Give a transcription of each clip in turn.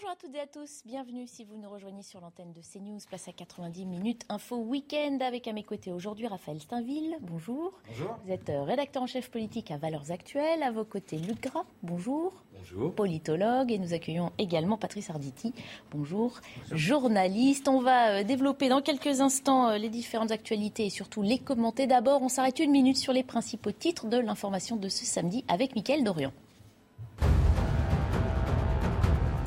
Bonjour à toutes et à tous, bienvenue si vous nous rejoignez sur l'antenne de CNews, place à 90 minutes info week-end avec à mes côtés aujourd'hui Raphaël Steinville, bonjour. Bonjour. Vous êtes euh, rédacteur en chef politique à Valeurs Actuelles, à vos côtés Luc Gras, bonjour. Bonjour. Politologue et nous accueillons également Patrice Arditi, bonjour. Journaliste, on va euh, développer dans quelques instants euh, les différentes actualités et surtout les commenter. D'abord, on s'arrête une minute sur les principaux titres de l'information de ce samedi avec Mickaël Dorian.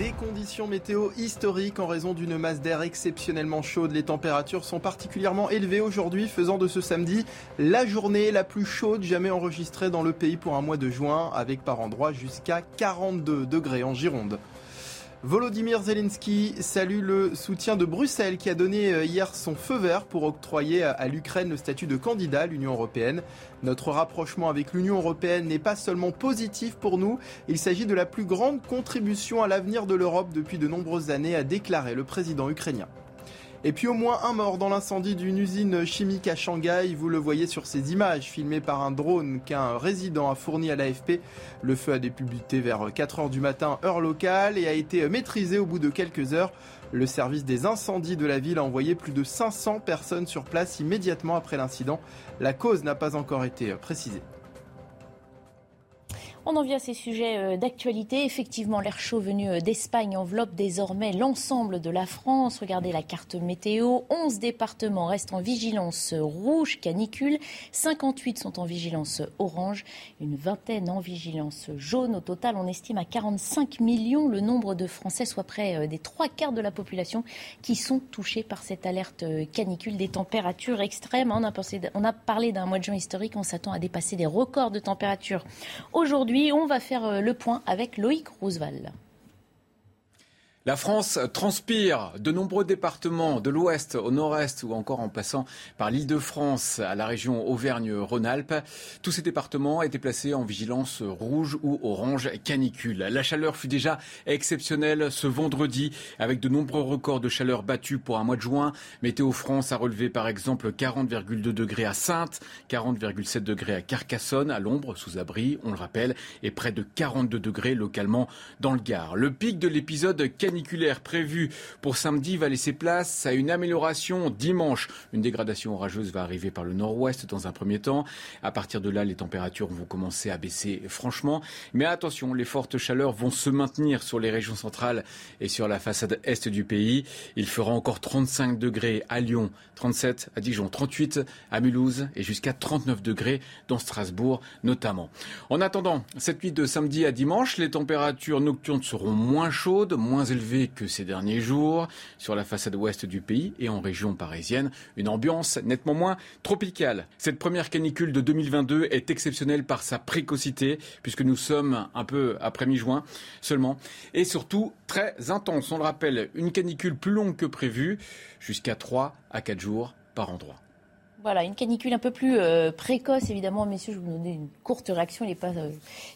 Des conditions météo historiques en raison d'une masse d'air exceptionnellement chaude. Les températures sont particulièrement élevées aujourd'hui, faisant de ce samedi la journée la plus chaude jamais enregistrée dans le pays pour un mois de juin, avec par endroits jusqu'à 42 degrés en Gironde. Volodymyr Zelensky salue le soutien de Bruxelles qui a donné euh, hier son feu vert pour octroyer à l'Ukraine le statut de candidat à l'Union européenne. Notre rapprochement avec l'Union européenne n'est pas seulement positif pour nous, il s'agit de la plus grande contribution à l'avenir de l'Europe depuis de nombreuses années, a déclaré le président ukrainien. Et puis au moins un mort dans l'incendie d'une usine chimique à Shanghai. Vous le voyez sur ces images filmées par un drone qu'un résident a fourni à l'AFP. Le feu a débuté vers 4 heures du matin, heure locale, et a été maîtrisé au bout de quelques heures. Le service des incendies de la ville a envoyé plus de 500 personnes sur place immédiatement après l'incident. La cause n'a pas encore été précisée. On en vient à ces sujets euh, d'actualité. Effectivement, l'air chaud venu euh, d'Espagne enveloppe désormais l'ensemble de la France. Regardez la carte météo. 11 départements restent en vigilance rouge canicule. 58 sont en vigilance orange. Une vingtaine en vigilance jaune. Au total, on estime à 45 millions le nombre de Français, soit près euh, des trois quarts de la population, qui sont touchés par cette alerte canicule. Des températures extrêmes. Pensé, on a parlé d'un mois de juin historique. On s'attend à dépasser des records de température aujourd'hui. On va faire euh, le point avec Loïc Roosevelt. La France transpire. De nombreux départements de l'ouest au nord-est ou encore en passant par l'île de France à la région Auvergne-Rhône-Alpes. Tous ces départements étaient placés en vigilance rouge ou orange canicule. La chaleur fut déjà exceptionnelle ce vendredi avec de nombreux records de chaleur battus pour un mois de juin. Météo France a relevé par exemple 40,2 degrés à Sainte, 40,7 degrés à Carcassonne, à l'ombre, sous abri, on le rappelle, et près de 42 degrés localement dans le Gard. Le pic de l'épisode caniculaire prévue pour samedi va laisser place à une amélioration dimanche. Une dégradation orageuse va arriver par le nord-ouest dans un premier temps. À partir de là, les températures vont commencer à baisser franchement. Mais attention, les fortes chaleurs vont se maintenir sur les régions centrales et sur la façade est du pays. Il fera encore 35 degrés à Lyon, 37 à Dijon, 38 à Mulhouse et jusqu'à 39 degrés dans Strasbourg notamment. En attendant, cette nuit de samedi à dimanche, les températures nocturnes seront moins chaudes, moins élevées que ces derniers jours. Sur la façade ouest du pays et en région parisienne, une ambiance nettement moins tropicale. Cette première canicule de 2022 est exceptionnelle par sa précocité, puisque nous sommes un peu après mi-juin seulement, et surtout très intense. On le rappelle, une canicule plus longue que prévu, jusqu'à 3 à 4 jours par endroit. Voilà, une canicule un peu plus euh, précoce, évidemment, messieurs. Je vais vous donner une courte réaction. Il n'est pas euh,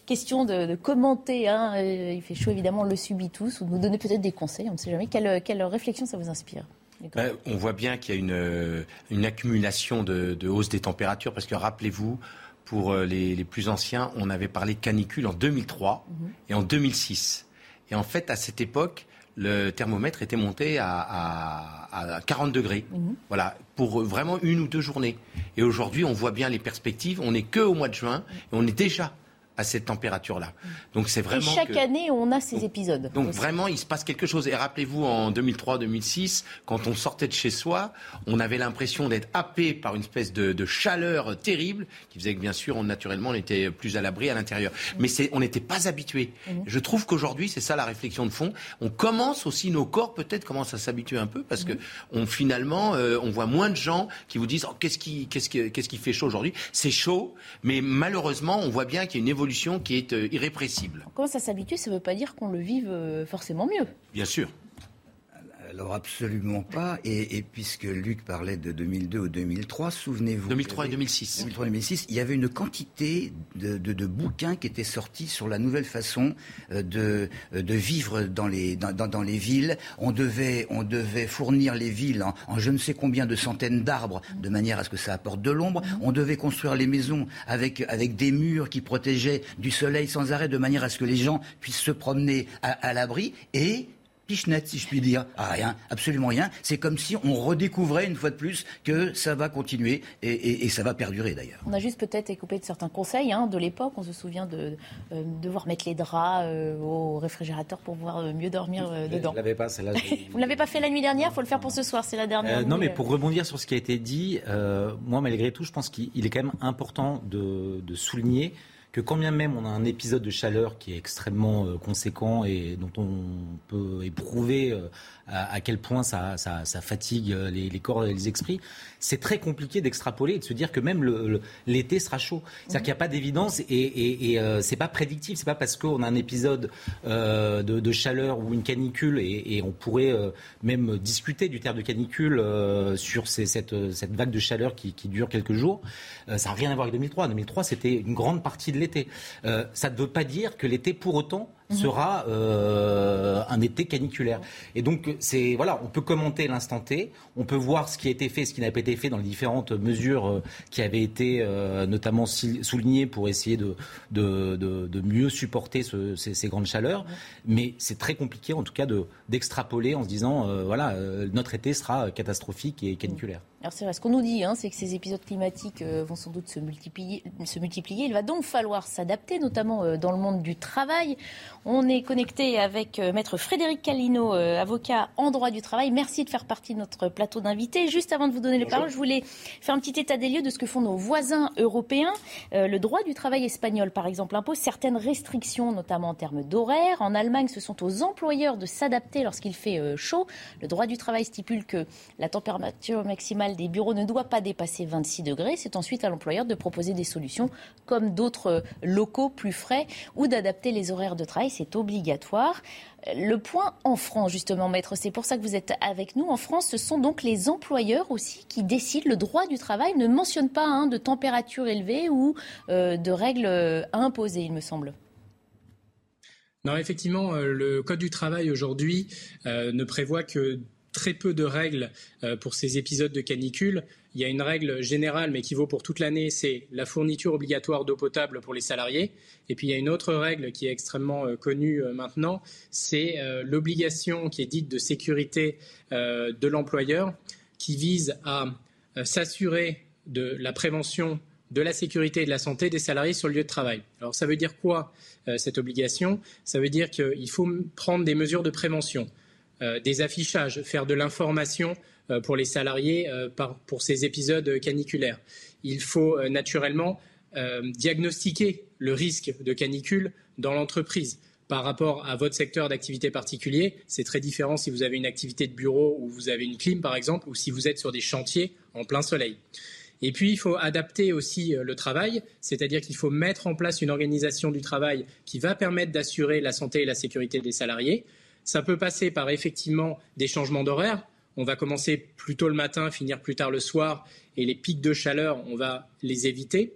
question de, de commenter. Hein. Euh, il fait chaud, évidemment, on le subit tous. Ou de nous donner peut-être des conseils, on ne sait jamais. Quelle, quelle réflexion ça vous inspire ben, On voit bien qu'il y a une, une accumulation de, de, hausse des températures. Parce que rappelez-vous, pour les, les, plus anciens, on avait parlé de canicule en 2003 mm -hmm. et en 2006. Et en fait, à cette époque, le thermomètre était monté à, à, à 40 degrés. Mmh. Voilà, pour vraiment une ou deux journées. Et aujourd'hui, on voit bien les perspectives. On n'est que au mois de juin et on est déjà à cette température-là. Donc c'est vraiment. Et chaque que... année, on a ces épisodes. Donc aussi. vraiment, il se passe quelque chose. Et rappelez-vous, en 2003-2006, quand on sortait de chez soi, on avait l'impression d'être happé par une espèce de, de, chaleur terrible, qui faisait que bien sûr, on, naturellement, on était plus à l'abri à l'intérieur. Mmh. Mais on n'était pas habitué. Mmh. Je trouve qu'aujourd'hui, c'est ça la réflexion de fond. On commence aussi, nos corps peut-être commencent à s'habituer un peu, parce mmh. que on, finalement, euh, on voit moins de gens qui vous disent oh, qu'est-ce qui, qu'est-ce qui, qu'est-ce qui fait chaud aujourd'hui? C'est chaud, mais malheureusement, on voit bien qu'il y a une évolution évolution qui est irrépressible. Comment ça s'habitue? Ça ne veut pas dire qu'on le vive forcément mieux. Bien sûr. Alors absolument pas. Et, puisque Luc parlait de 2002 ou 2003, souvenez-vous. 2003 et 2006. 2003 et 2006, il y avait une quantité de, bouquins qui étaient sortis sur la nouvelle façon euh, de, de vivre dans les, dans, dans, les villes. On devait, on devait fournir les villes en, je ne sais combien de centaines d'arbres de manière à ce que ça apporte de l'ombre. On devait construire les maisons avec, avec des murs qui protégeaient du soleil sans arrêt de manière à ce que les gens puissent se promener à, à l'abri. Et pichenette, si je puis dire. Ah, rien, absolument rien. C'est comme si on redécouvrait une fois de plus que ça va continuer et, ça va perdurer d'ailleurs. On a juste peut-être écopé de certains conseils hein, de l'époque. On se souvient de euh, devoir mettre les draps euh, au réfrigérateur pour pouvoir euh, mieux dormir dedans. Je l'avais pas, celle-là. Vous ne l'avez pas fait la nuit dernière, il faut le faire pour ce soir, c'est la dernière. non, mais pour rebondir sur ce qui a été dit, moi malgré tout, je pense qu'il est quand même important de, de souligner que quand bien même on a un épisode de chaleur qui est extrêmement euh, conséquent et dont on peut éprouver euh, à, quel point ça, fatigue euh, les, corps et les esprits, c'est très compliqué d'extrapoler et de se dire que même l'été sera chaud. C'est-à-dire qu'il n'y a pas d'évidence et, et, et c'est pas prédictif. C'est pas parce qu'on a un épisode de, chaleur ou une canicule et, on pourrait même discuter du terme de canicule sur cette, vague de chaleur qui, dure quelques jours. ça n'a rien à voir avec 2003. 2003, c'était une grande partie de l'été. Ça ne veut pas dire que l'été, pour autant, Mhm. sera euh, un été caniculaire. Et donc, c'est voilà, on peut commenter l'instant T, on peut voir ce qui a été fait, ce qui n'a pas été fait dans les différentes mesures euh, qui avaient été euh, notamment soulignées pour essayer de, de, de, mieux supporter ce, ces, ces, grandes chaleurs. Mhm. Mais c'est très compliqué, en tout cas, d'extrapoler en se disant, voilà, notre été sera catastrophique et caniculaire. Alors c'est vrai, ce qu'on nous dit, hein, c'est que ces épisodes climatiques vont sans doute se multiplier, se multiplier. Il va donc falloir s'adapter, notamment dans le monde du travail. On est connecté avec euh, maître Frédéric Calino, euh, avocat en droit du travail. Merci de faire partie de notre plateau d'invités. Juste avant de vous donner les paroles, je voulais faire un petit état des lieux de ce que font nos voisins européens. Euh, le droit du travail espagnol, par exemple, impose certaines restrictions, notamment en termes d'horaire. En Allemagne, ce sont aux employeurs de s'adapter lorsqu'il fait chaud. Le droit du travail stipule que la température maximale des bureaux ne doit pas dépasser 26 degrés. C'est ensuite à l'employeur de proposer des solutions comme d'autres locaux plus frais ou d'adapter les horaires de travail c'est obligatoire. Le point en France, justement, maître, c'est pour ça que vous êtes avec nous. En France, ce sont donc les employeurs aussi qui décident. Le droit du travail ne mentionne pas hein, de température élevée ou euh, de règles à imposer, il me semble. Non, effectivement, euh, le Code du travail aujourd'hui euh, ne prévoit que très peu de règles pour ces épisodes de canicule il y a une règle générale, mais qui vaut pour toute l'année, c'est la fourniture obligatoire d'eau potable pour les salariés. Et puis il y a une autre règle qui est extrêmement euh, connue euh, maintenant, c'est euh, l'obligation qui est dite de sécurité de l'employeur, qui vise à s'assurer de la prévention de la sécurité et de la santé des salariés sur le lieu de travail. Alors ça veut dire quoi cette obligation? Ça veut dire qu'il faut prendre des mesures de prévention, des affichages, faire de l'information euh, pour les salariés euh, pour ces épisodes caniculaires. Il faut euh, naturellement diagnostiquer le risque de canicule dans l'entreprise par rapport à votre secteur d'activité particulier. C'est très différent si vous avez une activité de bureau où vous avez une clim, par exemple, ou si vous êtes sur des chantiers en plein soleil. Et puis, il faut adapter aussi le travail, c'est-à-dire qu'il faut mettre en place une organisation du travail qui va permettre d'assurer la santé et la sécurité des salariés. Ça peut passer par effectivement des changements d'horaire. On va commencer plus tôt le matin, finir plus tard le soir, et les pics de chaleur, on va les éviter.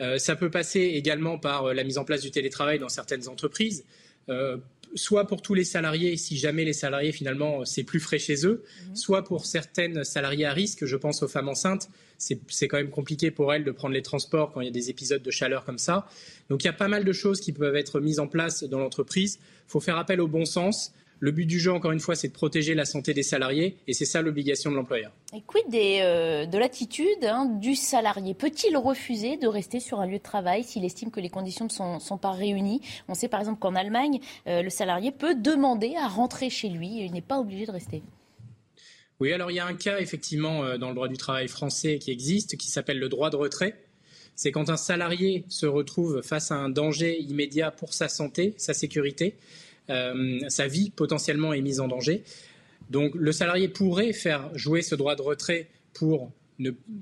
Euh, ça peut passer également par euh, la mise en place du télétravail dans certaines entreprises, euh, soit pour tous les salariés, si jamais les salariés finalement c'est plus frais chez eux, mhm. soit pour certaines salariés à risque, je pense aux femmes enceintes, c'est quand même compliqué pour elles de prendre les transports quand il y a des épisodes de chaleur comme ça. Donc il y a pas mal de choses qui peuvent être mises en place dans l'entreprise. Il faut faire appel au bon sens. Le but du jeu, encore une fois, c'est de protéger la santé des salariés et c'est ça l'obligation de l'employeur. Et quid euh, de l'attitude hein, du salarié? Peut-il refuser de rester sur un lieu de travail s'il estime que les conditions ne sont, pas réunies? On sait par exemple qu'en Allemagne, euh, le salarié peut demander à rentrer chez lui et il n'est pas obligé de rester. Oui, alors il y a un cas effectivement euh, dans le droit du travail français qui existe qui s'appelle le droit de retrait. C'est quand un salarié se retrouve face à un danger immédiat pour sa santé, sa sécurité, sa vie potentiellement est mise en danger. Donc le salarié pourrait faire jouer ce droit de retrait pour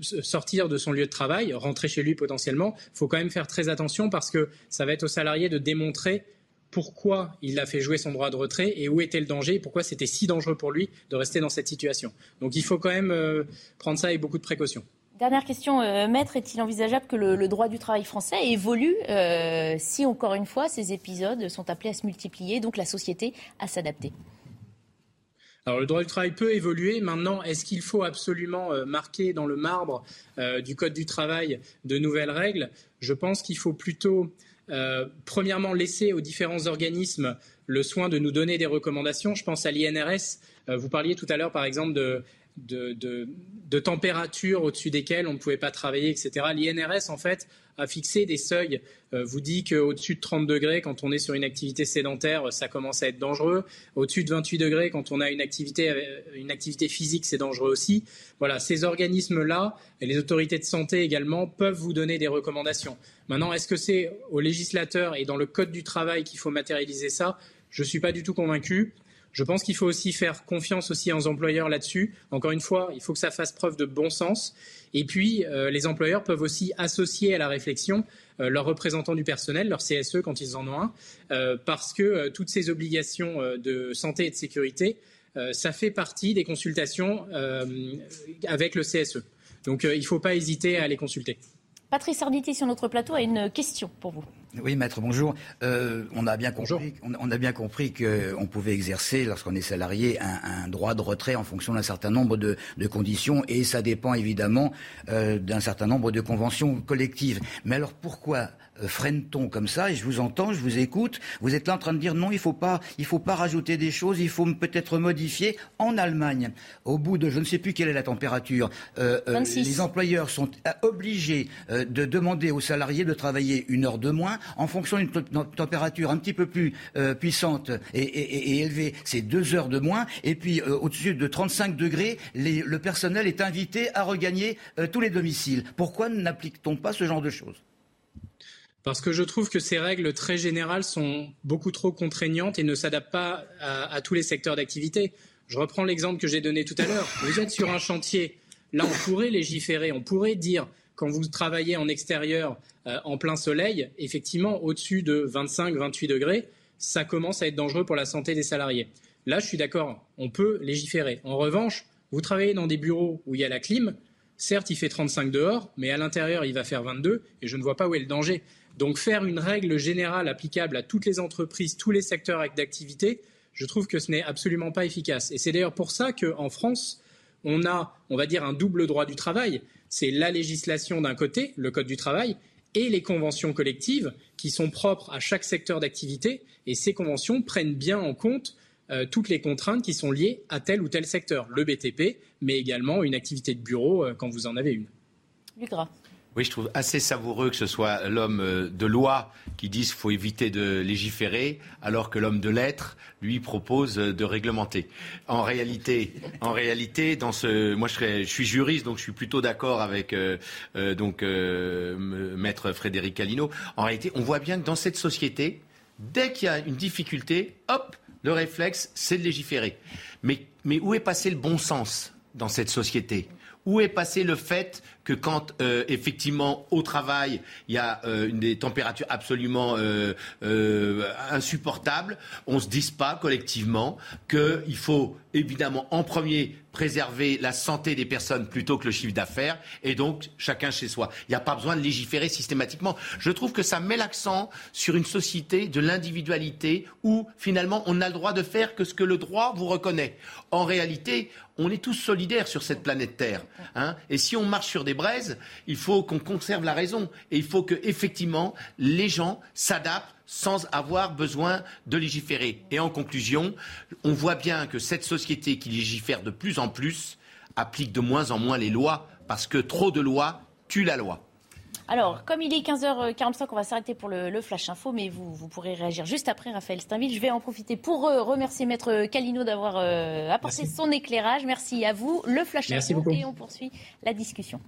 sortir de son lieu de travail, rentrer chez lui potentiellement, il faut quand même faire très attention parce que ça va être au salarié de démontrer pourquoi il a fait jouer son droit de retrait et où était le danger, pourquoi c'était si dangereux pour lui de rester dans cette situation. Donc il faut quand même euh, prendre ça avec beaucoup de précaution. Dernière question, euh, Maître, est-il envisageable que le, droit du travail français évolue euh, si, encore une fois, ces épisodes sont appelés à se multiplier, donc la société à s'adapter? Alors le droit du travail peut évoluer. Maintenant, est-ce qu'il faut absolument euh, marquer dans le marbre du Code du travail de nouvelles règles? Je pense qu'il faut plutôt, premièrement, laisser aux différents organismes le soin de nous donner des recommandations. Je pense à l'INRS. vous parliez tout à l'heure, par exemple, de de, température au-dessus desquelles on ne pouvait pas travailler, etc. L'INRS, en fait, a fixé des seuils, euh, vous dit qu'au-dessus de 30 degrés, quand on est sur une activité sédentaire, ça commence à être dangereux. Au-dessus de 28 degrés, quand on a une activité, euh, une activité physique, c'est dangereux aussi. Voilà, ces organismes-là, et les autorités de santé également, peuvent vous donner des recommandations. Maintenant, est-ce que c'est au législateur et dans le Code du travail qu'il faut matérialiser ça? Je ne suis pas du tout convaincu. Je pense qu'il faut aussi faire confiance aussi aux employeurs là-dessus. Encore une fois, il faut que ça fasse preuve de bon sens. Et puis, euh, les employeurs peuvent aussi associer à la réflexion euh, leurs représentants du personnel, leur CSE quand ils en ont un, euh, parce que toutes ces obligations de santé et de sécurité, ça fait partie des consultations avec le CSE. Donc, il ne faut pas hésiter à les consulter. Patrice Arditi sur notre plateau a une question pour vous. Oui, maître, bonjour. Euh, on a bien compris, On, a bien compris qu'on pouvait exercer, lorsqu'on est salarié, un, droit de retrait en fonction d'un certain nombre de, conditions, et ça dépend évidemment euh, d'un certain nombre de conventions collectives. Mais alors pourquoi freine-t-on comme ça Et je vous entends, je vous écoute. Vous êtes là en train de dire non, il faut pas, il faut pas rajouter des choses, il faut peut-être modifier. En Allemagne, au bout de je ne sais plus quelle est la température, euh, euh, les employeurs sont obligés de demander aux salariés de travailler une heure de moins en fonction d'une température un petit peu plus puissante et, élevée, c'est deux heures de moins. Et puis au-dessus de 35 degrés, le personnel est invité à regagner tous les domiciles. Pourquoi n'applique-t-on pas ce genre de choses? Parce que je trouve que ces règles très générales sont beaucoup trop contraignantes et ne s'adaptent pas à, tous les secteurs d'activité. Je reprends l'exemple que j'ai donné tout à l'heure. Vous êtes sur un chantier. Là, on pourrait légiférer, on pourrait dire, quand vous travaillez en extérieur, euh, en plein soleil, effectivement, au-dessus de 25-28 degrés, ça commence à être dangereux pour la santé des salariés. Là, je suis d'accord, on peut légiférer. En revanche, vous travaillez dans des bureaux où il y a la clim, certes, il fait 35 dehors, mais à l'intérieur, il va faire 22, et je ne vois pas où est le danger. Donc faire une règle générale applicable à toutes les entreprises, tous les secteurs d'activité, je trouve que ce n'est absolument pas efficace. Et c'est d'ailleurs pour ça qu'en France, on a, on va dire, un double droit du travail. C'est la législation d'un côté, le Code du travail, et les conventions collectives qui sont propres à chaque secteur d'activité. Et ces conventions prennent bien en compte euh, toutes les contraintes qui sont liées à tel ou tel secteur, le BTP, mais également une activité de bureau euh, quand vous en avez une. Oui, je trouve assez savoureux que ce soit l'homme euh, de loi qui dise qu'il faut éviter de légiférer, alors que l'homme de lettres, lui, propose euh, de réglementer. En réalité, en réalité, dans ce, moi, je, suis juriste, donc je suis plutôt d'accord avec euh, donc maître Frédéric Alino. En réalité, on voit bien que dans cette société, dès qu'il y a une difficulté, hop, le réflexe, c'est de légiférer. Mais, mais où est passé le bon sens dans cette société? Où est passé le fait que quand euh, effectivement au travail il y a euh, des températures absolument euh, insupportables, on se dise pas collectivement qu'il faut évidemment en premier préserver la santé des personnes plutôt que le chiffre d'affaires et donc chacun chez soi. Il n'y a pas besoin de légiférer systématiquement. Je trouve que ça met l'accent sur une société de l'individualité où finalement on n'a le droit de faire que ce que le droit vous reconnaît. En réalité, on est tous solidaires sur cette planète Terre. Hein et si on marche sur des braises, il faut qu'on conserve la raison. Et il faut que, effectivement, les gens s'adaptent sans avoir besoin de légiférer. Et en conclusion, on voit bien que cette société qui légifère de plus en plus applique de moins en moins les lois, parce que trop de lois tuent la loi. Alors, comme il est 15h45, on va s'arrêter pour le, Flash Info, mais vous, pourrez réagir juste après, Raphaël Steinville. Je vais en profiter pour euh, remercier Maître Calino d'avoir euh, apporté son éclairage. Merci à vous. Le Flash Info, et on poursuit la discussion.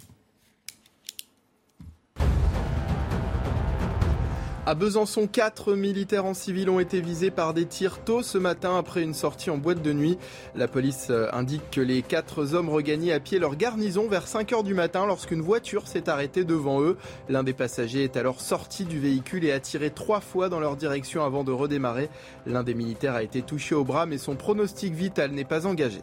À Besançon, quatre militaires en civil ont été visés par des tirs tôt ce matin après une sortie en boîte de nuit. La police euh, indique que les quatre hommes regagnaient à pied leur garnison vers 5 heures du matin lorsqu'une voiture s'est arrêtée devant eux. L'un des passagers est alors sorti du véhicule et a tiré trois fois dans leur direction avant de redémarrer. L'un des militaires a été touché au bras mais son pronostic vital n'est pas engagé.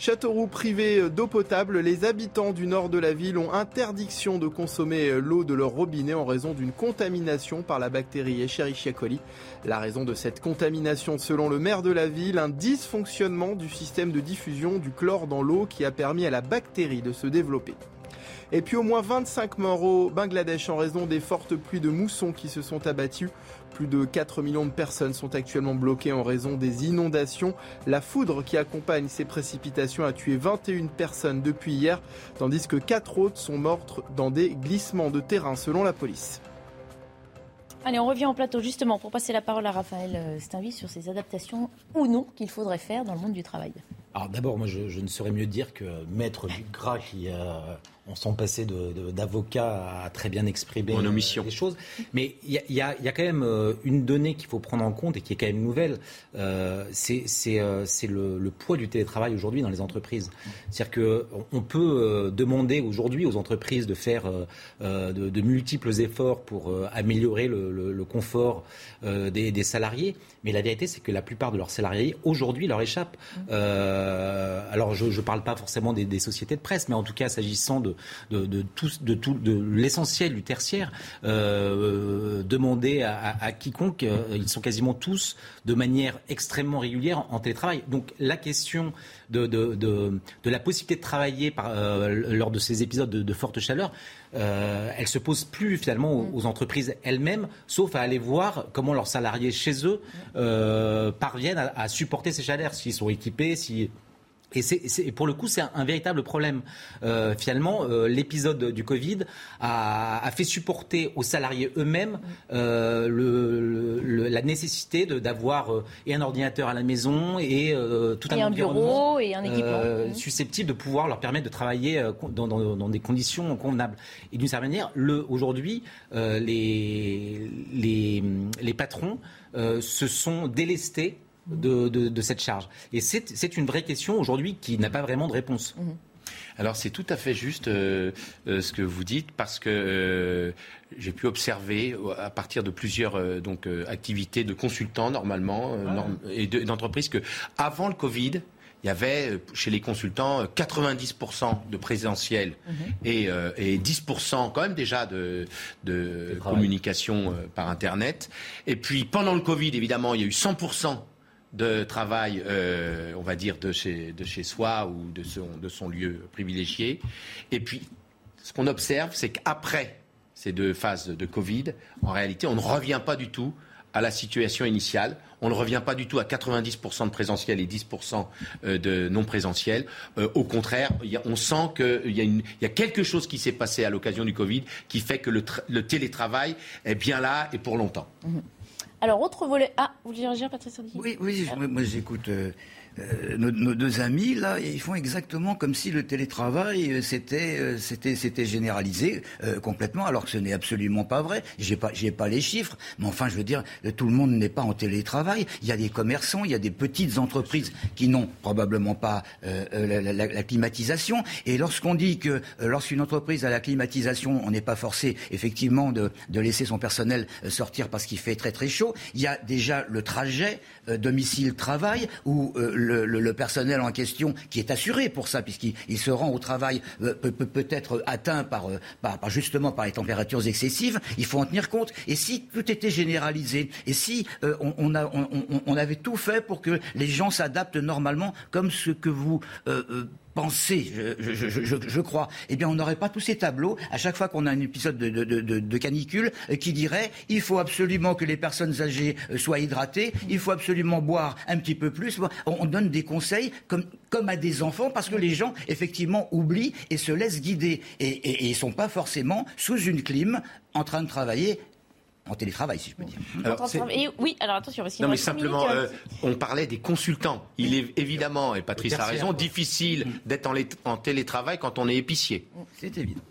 Châteauroux privé d'eau potable, les habitants du nord de la ville ont interdiction de consommer l'eau de leur robinet en raison d'une contamination par la bactérie Escherichia coli. La raison de cette contamination, selon le maire de la ville, un dysfonctionnement du système de diffusion du chlore dans l'eau qui a permis à la bactérie de se développer. Et puis au moins 25 morts au Bangladesh en raison des fortes pluies de moussons qui se sont abattues. Plus de 4 millions de personnes sont actuellement bloquées en raison des inondations. La foudre qui accompagne ces précipitations a tué 21 personnes depuis hier, tandis que 4 autres sont mortes dans des glissements de terrain selon la police. Allez, on revient en plateau justement pour passer la parole à Raphaël euh, Steinville sur ces adaptations ou non qu'il faudrait faire dans le monde du travail. Alors d'abord, moi je, ne saurais mieux dire que Maître Gras qui on s'en passait d'avocat à très bien exprimer en omission. les choses. Mais il y, a, quand même euh, une donnée qu'il faut prendre en compte et qui est quand même nouvelle. Euh, c'est euh, le, poids du télétravail aujourd'hui dans les entreprises. C'est-à-dire qu'on peut demander aujourd'hui aux entreprises de faire de, multiples efforts pour améliorer le, confort des, salariés. Mais la vérité, c'est que la plupart de leurs salariés aujourd'hui leur échappent. alors je ne parle pas forcément des, des sociétés de presse, mais en tout cas s'agissant de, de, de, de, tout, de l'essentiel du tertiaire, euh, demander à, quiconque, euh, ils sont quasiment tous de manière extrêmement régulière en, télétravail. Donc la question de, de, la possibilité de travailler euh, lors de ces épisodes de, forte chaleur, euh, elle se pose plus finalement aux, entreprises elles-mêmes, sauf à aller voir comment leurs salariés chez eux parviennent à, à, supporter ces chaleurs, s'ils sont équipés, si et, pour le coup, c'est un, véritable problème. Euh, finalement, euh, l'épisode du Covid a, a, fait supporter aux salariés eux-mêmes euh, le, la nécessité d'avoir et un ordinateur à la maison et tout un, et un bureau et un équipement mmh. susceptible de pouvoir leur permettre de travailler dans, dans, dans, des conditions convenables. Et d'une certaine manière, le, aujourd'hui, les, les, les patrons se sont délestés de, cette charge. Et c'est une vraie question aujourd'hui qui n'a pas vraiment de réponse. Mhm. Alors c'est tout à fait juste euh, euh, ce que vous dites parce que euh, j'ai pu observer à partir de plusieurs donc activités de consultants normalement ah. et d'entreprises que avant le Covid il y avait chez les consultants 90% de présentiel mhm. et, et, 10% quand même déjà de, de communication par Internet. Et puis pendant le Covid, évidemment, il y a eu 100% de travail, euh, on va dire, de chez, de chez soi ou de son, de son lieu privilégié. Et puis, ce qu'on observe, c'est qu'après ces deux phases de Covid, en réalité, on ne revient pas du tout à la situation initiale. On ne revient pas du tout à 90% de présentiel et 10% euh, de non présentiel. Euh, au contraire, on sent qu'il y, a quelque chose qui s'est passé à l'occasion du Covid qui fait que le, télétravail est bien là et pour longtemps. Mmh. Alors, autre volet. Ah, vous voulez réagir, Patrice Oui, oui, moi j'écoute. Euh, euh, nos, deux amis, là, ils font exactement comme si le télétravail, euh, c'était, euh, c'était, c'était généralisé complètement, alors que ce n'est absolument pas vrai. J'ai pas, pas les chiffres, mais enfin, je veux dire, tout le monde n'est pas en télétravail. Il y a des commerçants, il y a des petites entreprises qui n'ont probablement pas la, climatisation. Et lorsqu'on dit que lorsqu'une entreprise a la climatisation, on n'est pas forcé, effectivement, de, de laisser son personnel sortir parce qu'il fait très très chaud. Il y a déjà le trajet domicile-travail où le, personnel en question, qui est assuré pour ça, puisqu'il se rend au travail, euh, peut, peut, être atteint euh, par, justement par les températures excessives, il faut en tenir compte. Et si tout était généralisé, et si euh, on, on, avait tout fait pour que les gens s'adaptent normalement, comme ce que vous je, crois, eh bien, on n'aurait pas tous ces tableaux à chaque fois qu'on a un épisode de, canicule euh, qui dirait il faut absolument que les personnes âgées euh, soient hydratées, il faut absolument boire un petit peu plus. On, donne des conseils comme, à des enfants parce que les gens, effectivement, oublient et se laissent guider et ne sont pas forcément sous une clim en train de travailler en télétravail, si je peux dire. oui, alors attention. non, mais simplement, euh, on parlait des consultants. Il est évidemment, et Patrice a raison, difficile d'être en, télétravail quand on est épicier. C'est évident.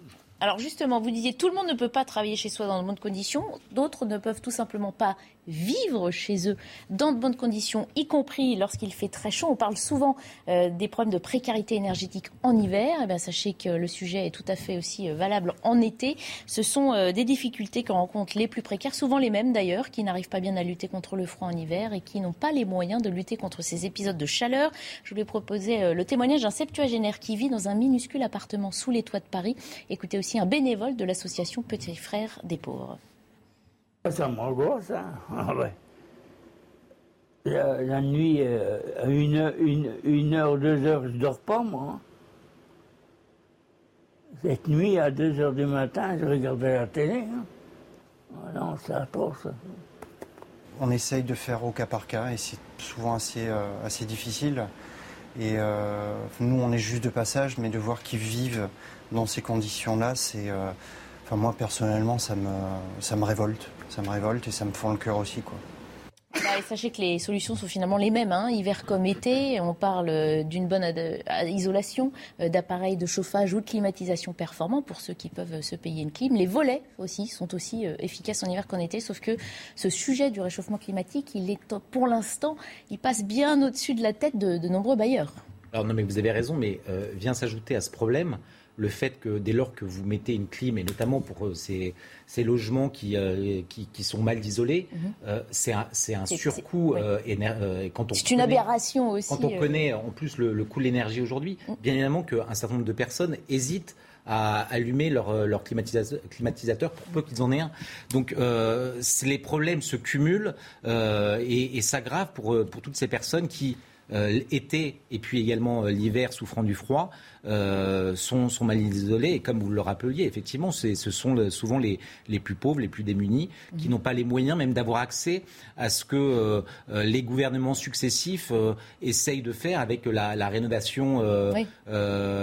Alors justement, vous disiez tout le monde ne peut pas travailler chez soi dans de bonnes conditions, d'autres ne peuvent tout simplement pas vivre chez eux dans de bonnes conditions, y compris lorsqu'il fait très chaud. On parle souvent euh, des problèmes de précarité énergétique en hiver. Eh bien, sachez que le sujet est tout à fait aussi euh, valable en été. Ce sont euh, des difficultés que rencontrent les plus précaires, souvent les mêmes d'ailleurs, qui n'arrivent pas bien à lutter contre le froid en hiver et qui n'ont pas les moyens de lutter contre ces épisodes de chaleur. Je voulais proposer le témoignage d'un septuagénaire qui vit dans un minuscule appartement sous les toits de Paris. Écoutez aussi un bénévole de l'association Petits Frères des Pauvres. Ça m'angoisse, hein. Ah ouais. La, nuit, euh, à une, heure, une, une heure, deux heures, je dors pas, moi. Cette nuit, à deux heures du matin, je regardais la télé. Hein. Ah non, c'est atroce. On essaye de faire au cas par cas et c'est souvent assez, euh, assez difficile. Et euh, nous, on est juste de passage, mais de voir qu'ils vivent dans ces conditions-là, c'est. enfin, moi, personnellement, ça me, ça me révolte ça me révolte et ça me fend le cœur aussi. Quoi. Bah, sachez que les solutions sont finalement les mêmes, hein. hiver comme été. On parle euh, d'une bonne isolation, euh, d'appareils de chauffage ou de climatisation performants pour ceux qui peuvent se payer une clim. Les volets aussi sont aussi euh, efficaces en hiver qu'en été, sauf que ce sujet du réchauffement climatique, il est pour l'instant, il passe bien au-dessus de la tête de, nombreux bailleurs. Alors non, mais vous avez raison, mais vient s'ajouter à ce problème le fait que dès lors que vous mettez une clim, et notamment pour euh, ces, ces logements qui, euh, qui, qui, sont mal isolés, euh, c'est un, un surcoût. c'est une aberration aussi. Quand on connaît en plus le, coût de l'énergie aujourd'hui, mm. bien évidemment qu'un certain nombre de personnes hésitent à allumer leur, leur climatiseur, pour peu qu'ils en aient un. Donc les problèmes se cumulent et, et s'aggravent pour, pour toutes ces personnes qui, été et puis également l'hiver souffrant du froid, euh, sont, sont, mal isolés. Et comme vous le rappeliez, effectivement, ce sont souvent les, les, plus pauvres, les plus démunis, qui mhm. n'ont pas les moyens même d'avoir accès à ce que euh, euh, les gouvernements successifs essayent de faire avec la, la rénovation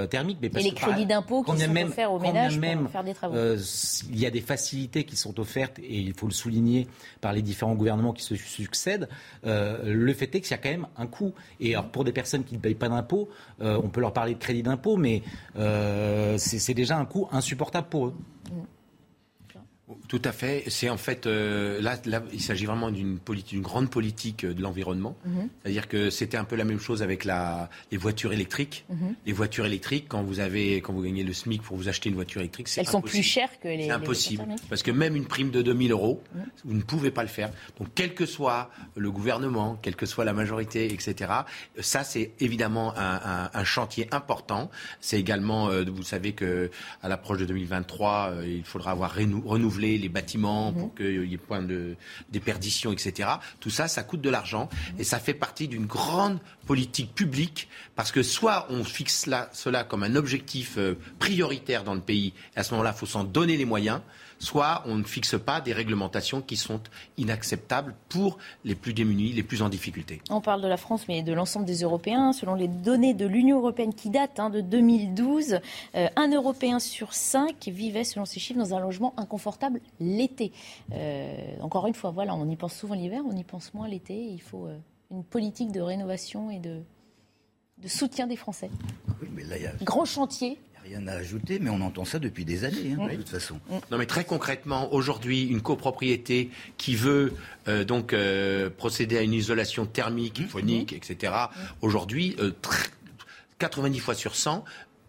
thermique. Mais parce Et les crédits d'impôt qui sont même, offerts aux ménages même, pour faire des travaux. il y a des facilités qui sont offertes, et il faut le souligner, par les différents gouvernements qui se succèdent. le fait est qu'il y a quand même un coût. Et alors, pour des personnes qui ne payent pas d'impôts, on peut leur parler de crédit d'impôt mais euh, c'est déjà un coût insupportable pour eux. Tout à fait. C'est en fait euh, là, il s'agit vraiment d'une grande politique euh, de l'environnement. Mhm. C'est-à-dire que c'était un peu la même chose avec la, les voitures électriques. Mhm. Les voitures électriques, quand vous avez, quand vous gagnez le SMIC pour vous acheter une voiture électrique, c'est elles sont plus chères que les. C'est impossible parce que même une prime de 2000 euros, mhm. vous ne pouvez pas le faire. Donc quel que soit le gouvernement, quelle que soit la majorité, etc. Ça c'est évidemment un, un, chantier important. C'est également, euh, vous savez que à l'approche de 2023, il faudra avoir renouvelé les bâtiments pour mhm. qu'il y ait point de déperdition, etc. Tout ça, ça coûte de l'argent et ça fait partie d'une grande politique publique parce que soit on fixe cela comme un objectif euh, prioritaire dans le pays, et à ce moment-là, il faut s'en donner les moyens, soit on ne fixe pas des réglementations qui sont inacceptables pour les plus démunis, les plus en difficulté. On parle de la France, mais de l'ensemble des Européens. Selon les données de l'Union européenne qui datent hein, de 2012, euh, un Européen sur cinq vivait, selon ces chiffres, dans un logement inconfortable l'été. Euh, encore une fois, voilà, on y pense souvent l'hiver, on y pense moins l'été. Il faut euh, une politique de rénovation et de, de soutien des Français. Grand chantier rien à ajouter, mais on entend ça depuis des années, hein, de toute façon. Non, mais très concrètement, aujourd'hui, une copropriété qui veut euh, donc euh, procéder à une isolation thermique, mmh. phonique, mmh. etc. Aujourd'hui, 90 euh, fois sur 100,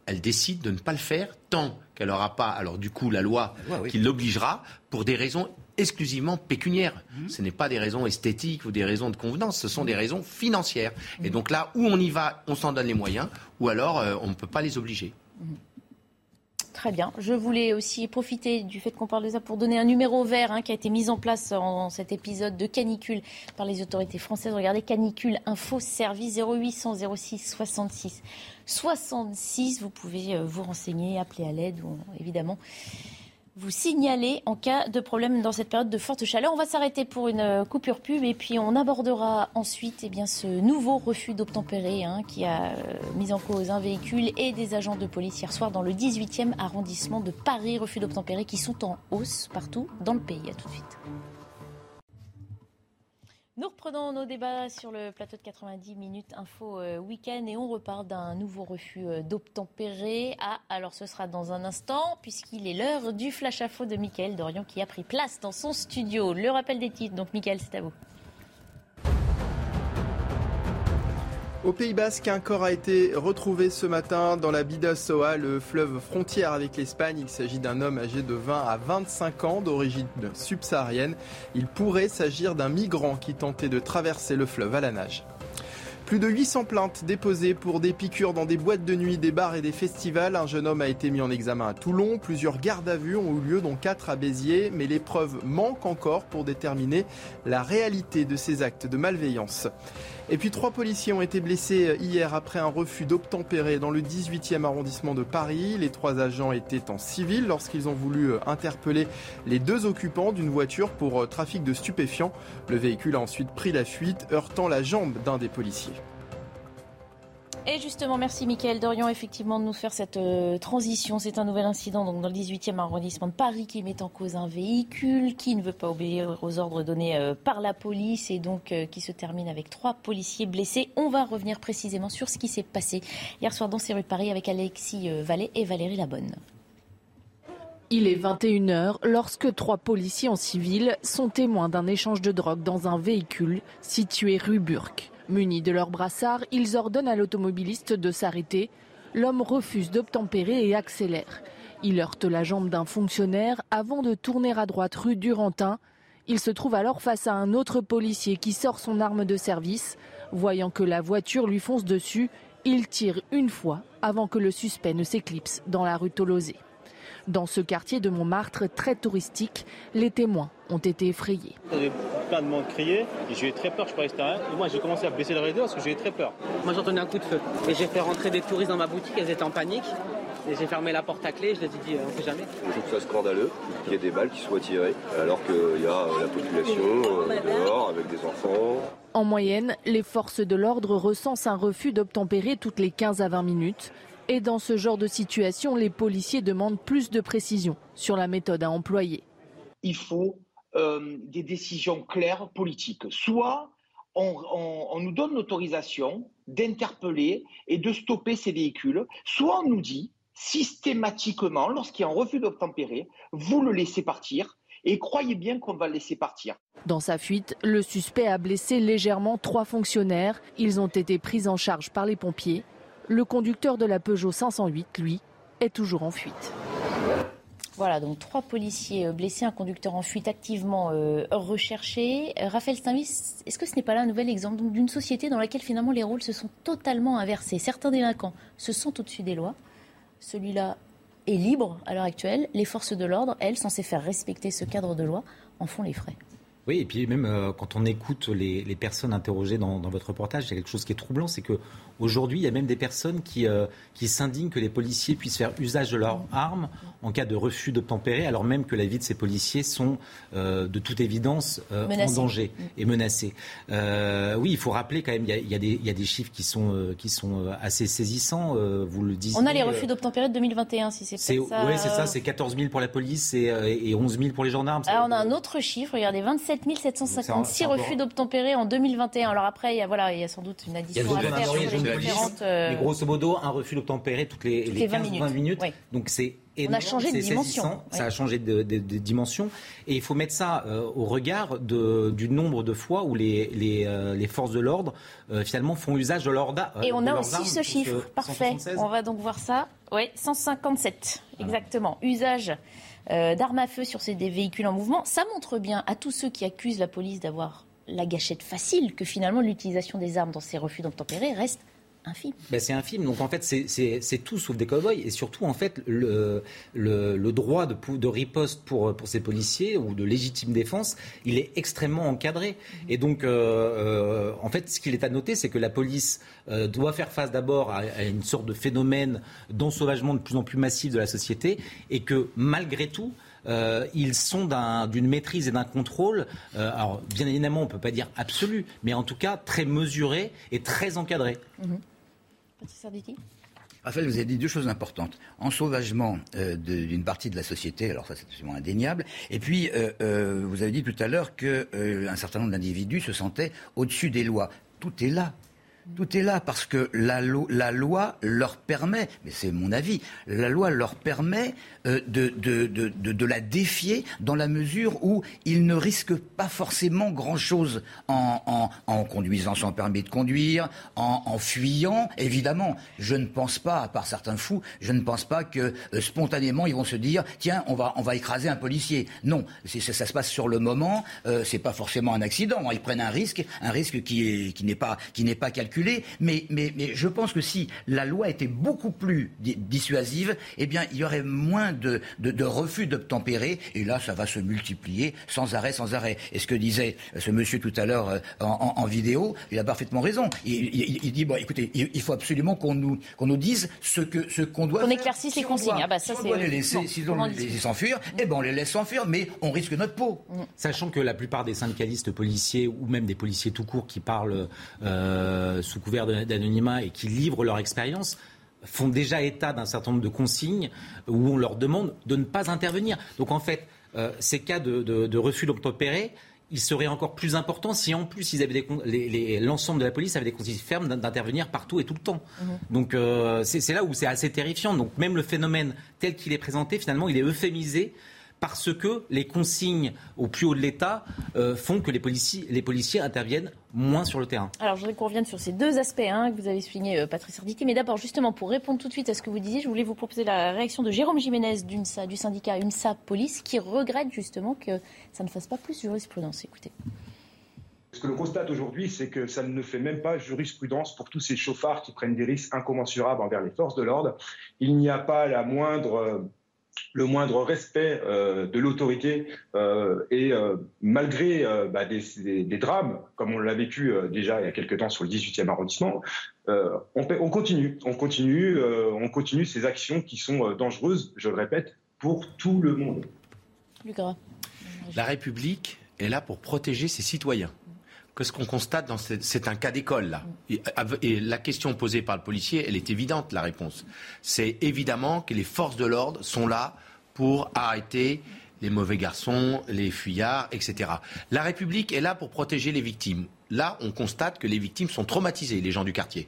elle décide de ne pas le faire tant qu'elle n'aura pas, alors du coup, la loi, qui l'obligera pour des raisons exclusivement pécuniaires. Mmh. Ce n'est pas des raisons esthétiques ou des raisons de convenance, ce sont des raisons financières. Et donc là, où on y va, on s'en donne les moyens, ou alors on ne peut pas les obliger. Très bien. Je voulais aussi profiter du fait qu'on parle de ça pour donner un numéro vert hein, qui a été mis en place en cet épisode de canicule par les autorités françaises. Regardez, canicule info service 0800 06 66 66. Vous pouvez euh, vous renseigner, appeler à l'aide évidemment vous signaler en cas de problème dans cette période de forte chaleur. On va s'arrêter pour une euh, coupure pub et puis on abordera ensuite eh ce nouveau refus d'obtempérer hein, qui a euh, mis en cause un véhicule et des agents de police hier soir dans le 18e arrondissement de Paris. Refus d'obtempérer qui sont en hausse partout dans le pays. À tout de suite. Nous reprenons nos débats sur le plateau de 90 minutes info euh, week-end et on repart d'un nouveau refus euh, d'obtempérer. Ah, alors ce sera dans un instant puisqu'il est l'heure du flash info de Mickaël Dorian qui a pris place dans son studio. Le rappel des titres, donc Mickaël, c'est à vous. Au Pays Basque, un corps a été retrouvé ce matin dans la Bidassoa, le fleuve frontière avec l'Espagne. Il s'agit d'un homme âgé de 20 à 25 ans d'origine subsaharienne. Il pourrait s'agir d'un migrant qui tentait de traverser le fleuve à la nage. Plus de 800 plaintes déposées pour des piqûres dans des boîtes de nuit, des bars et des festivals. Un jeune homme a été mis en examen à Toulon. Plusieurs gardes à vue ont eu lieu, dont 4 à Béziers. Mais les preuves manquent encore pour déterminer la réalité de ces actes de malveillance. Et puis trois policiers ont été blessés hier après un refus d'obtempérer dans le 18e arrondissement de Paris. Les trois agents étaient en civil lorsqu'ils ont voulu interpeller les deux occupants d'une voiture pour trafic de stupéfiants. Le véhicule a ensuite pris la fuite, heurtant la jambe d'un des policiers. Et justement, merci Mickaël Dorian, effectivement, de nous faire cette euh, transition. C'est un nouvel incident dans le 18e arrondissement de Paris qui met en cause un véhicule qui ne veut pas obéir aux ordres donnés euh, par la police et donc euh, qui se termine avec trois policiers blessés. On va revenir précisément sur ce qui s'est passé hier soir dans ces rues de Paris avec Alexis Vallée et Valérie Labonne. Il est 21h lorsque trois policiers en civil sont témoins d'un échange de drogue dans un véhicule situé rue Burke. Munis de leur brassard, ils ordonnent à l'automobiliste de s'arrêter. L'homme refuse d'obtempérer et accélère. Il heurte la jambe d'un fonctionnaire avant de tourner à droite rue Durantin. Il se trouve alors face à un autre policier qui sort son arme de service. Voyant que la voiture lui fonce dessus, il tire une fois avant que le suspect ne s'éclipse dans la rue Tolosé. Dans ce quartier de Montmartre très touristique, les témoins ont été effrayés. Il plein de monde crier, j'ai eu très peur, je peux rester rien. Et moi j'ai commencé à baisser le rideau parce que j'ai eu très peur. Moi j'entendais un coup de feu et j'ai fait rentrer des touristes dans ma boutique, elles étaient en panique. Et j'ai fermé la porte à clé, je les ai dit on ne sait jamais. Je trouve ça scandaleux qu'il y ait des balles qui soient tirées alors qu'il y a euh, la population euh, dehors avec des enfants. En moyenne, les forces de l'ordre recensent un refus d'obtempérer toutes les 15 à 20 minutes. Et dans ce genre de situation, les policiers demandent plus de précision sur la méthode à employer. Il faut euh, des décisions claires politiques. Soit on, nous donne l'autorisation d'interpeller et de stopper ces véhicules, soit on nous dit systématiquement, lorsqu'il y a un refus d'obtempérer, vous le laissez partir. Et croyez bien qu'on va le laisser partir. Dans sa fuite, le suspect a blessé légèrement trois fonctionnaires. Ils ont été pris en charge par les pompiers. Le conducteur de la Peugeot 508, lui, est toujours en fuite. Voilà, donc trois policiers euh, blessés, un conducteur en fuite activement euh, recherché. Euh, Raphaël Steinvis, est-ce que ce n'est pas là un nouvel exemple d'une société dans laquelle finalement les rôles se sont totalement inversés? Certains délinquants se sentent au-dessus des lois. Celui-là est libre à l'heure actuelle. Les forces de l'ordre, elles, censées faire respecter ce cadre de loi, en font les frais. Oui, et puis même quand on écoute les, personnes interrogées dans, dans, votre reportage, il y a quelque chose qui est troublant, c'est que Aujourd'hui, il y a même des personnes qui, euh, qui s'indignent que les policiers puissent faire usage de leurs armes en cas de refus d'obtempérer, alors même que la vie de ces policiers sont euh, de toute évidence euh, en danger et menacés. oui, il faut rappeler quand même, il y a, il y a, des, il y a des, chiffres qui sont, qui sont assez saisissants, vous le disiez. On a les refus d'obtempérer de 2021, si c'est ça. Oui, c'est ça, c'est 14 000 pour la police et, et 11 000 pour les gendarmes. Alors, on a un autre chiffre, regardez, 27 756 refus d'obtempérer en 2021. Alors après, il y a, voilà, il y a sans doute une addition à faire euh, Mais grosso modo, un refus d'obtempérer toutes les, les, 15 minutes. 20 minutes. Donc c'est on a changé de dimension. Ça a changé de, dimension. Et il faut mettre ça euh, au regard de, du nombre de fois où les, les, euh, les forces de l'ordre finalement font usage de l'ordre. Et on a aussi ce chiffre. Parfait. On va donc voir ça. Oui, 157. Exactement. Usage d'armes à feu sur ces des véhicules en mouvement. Ça montre bien à tous ceux qui accusent la police d'avoir la gâchette facile que finalement l'utilisation des armes dans ces refus d'obtempérer reste Ben c'est infime. Donc en fait, c'est tout sauf des cow-boys. Et surtout, en fait, le, le, droit de, de, riposte pour, pour ces policiers ou de légitime défense, il est extrêmement encadré. Et donc, euh, euh, en fait, ce qu'il est à noter, c'est que la police euh, doit faire face d'abord à, à, une sorte de phénomène d'ensauvagement de plus en plus massif de la société et que malgré tout, euh, ils sont d'une maîtrise et d'un contrôle, euh, alors bien évidemment on ne peut pas dire absolu, mais en tout cas très mesuré et très encadré. Mmh. Raphaël, vous avez dit deux choses importantes. Ensauvagement euh, d'une partie de la société, alors ça c'est absolument indéniable. Et puis, euh, euh, vous avez dit tout à l'heure qu'un certain nombre d'individus se sentaient au-dessus des lois. Tout est là. Tout est là parce que la, loi leur permet, mais c'est mon avis, la loi leur permet euh, de, de, la défier dans la mesure où ils ne risquent pas forcément grand-chose en, conduisant sans permis de conduire, en, fuyant. Évidemment, je ne pense pas, à part certains fous, je ne pense pas que euh, spontanément ils vont se dire tiens, on va, on va écraser un policier. Non, ça, se passe sur le moment, euh, c'est pas forcément un accident. Ils prennent un risque, un risque qui est qui n'est pas calculé mais, mais, mais je pense que si la loi était beaucoup plus dissuasive, eh bien, il y aurait moins de, de, refus d'obtempérer, et là, ça va se multiplier sans arrêt, sans arrêt. Et ce que disait ce monsieur tout à l'heure euh, en, vidéo, il a parfaitement raison. Il, dit, bon, écoutez, il, faut absolument qu'on nous, qu'on nous dise ce que ce qu'on doit On éclaircisse les consignes. ah bah ça, si on doit les laisser, si on les laisser s'enfuir, eh ben, on les laisse s'enfuir, mais on risque notre peau. Mm. Sachant que la plupart des syndicalistes policiers, ou même des policiers tout court qui parlent euh, sous couvert d'anonymat et qui livrent leur expérience font déjà état d'un certain nombre de consignes où on leur demande de ne pas intervenir. Donc en fait, euh, ces cas de, refus d'obtempérer, ils seraient encore plus importants si en plus ils avaient l'ensemble de la police avait des consignes fermes d'intervenir partout et tout le temps. Mmh. Donc euh, c'est là où c'est assez terrifiant. Donc même le phénomène tel qu'il est présenté, finalement, il est euphémisé parce que les consignes au plus haut de l'État euh, font que les policiers, les policiers interviennent moins sur le terrain. Alors, je voudrais qu'on revienne sur ces deux aspects hein, que vous avez souligné, euh, Patrice Arditi. Mais d'abord, justement, pour répondre tout de suite à ce que vous disiez, je voulais vous proposer la réaction de Jérôme Jiménez du syndicat UNSA Police, qui regrette justement que ça ne fasse pas plus jurisprudence. Écoutez. Ce que l'on constate aujourd'hui, c'est que ça ne fait même pas jurisprudence pour tous ces chauffards qui prennent des risques incommensurables envers les forces de l'ordre. Il n'y a pas la moindre euh, le moindre respect euh, de l'autorité euh, et euh, malgré bah, des, drames comme on l'a vécu déjà il y a quelques temps sur le 18e arrondissement, on, continue, on continue, on continue ces actions qui sont dangereuses, je le répète, pour tout le monde. La République est là pour protéger ses citoyens que ce qu'on constate c'est un cas d'école là. Et, la question posée par le policier, elle est évidente la réponse. C'est évidemment que les forces de l'ordre sont là pour arrêter les mauvais garçons, les fuyards, etc. La République est là pour protéger les victimes. Là, on constate que les victimes sont traumatisées, les gens du quartier.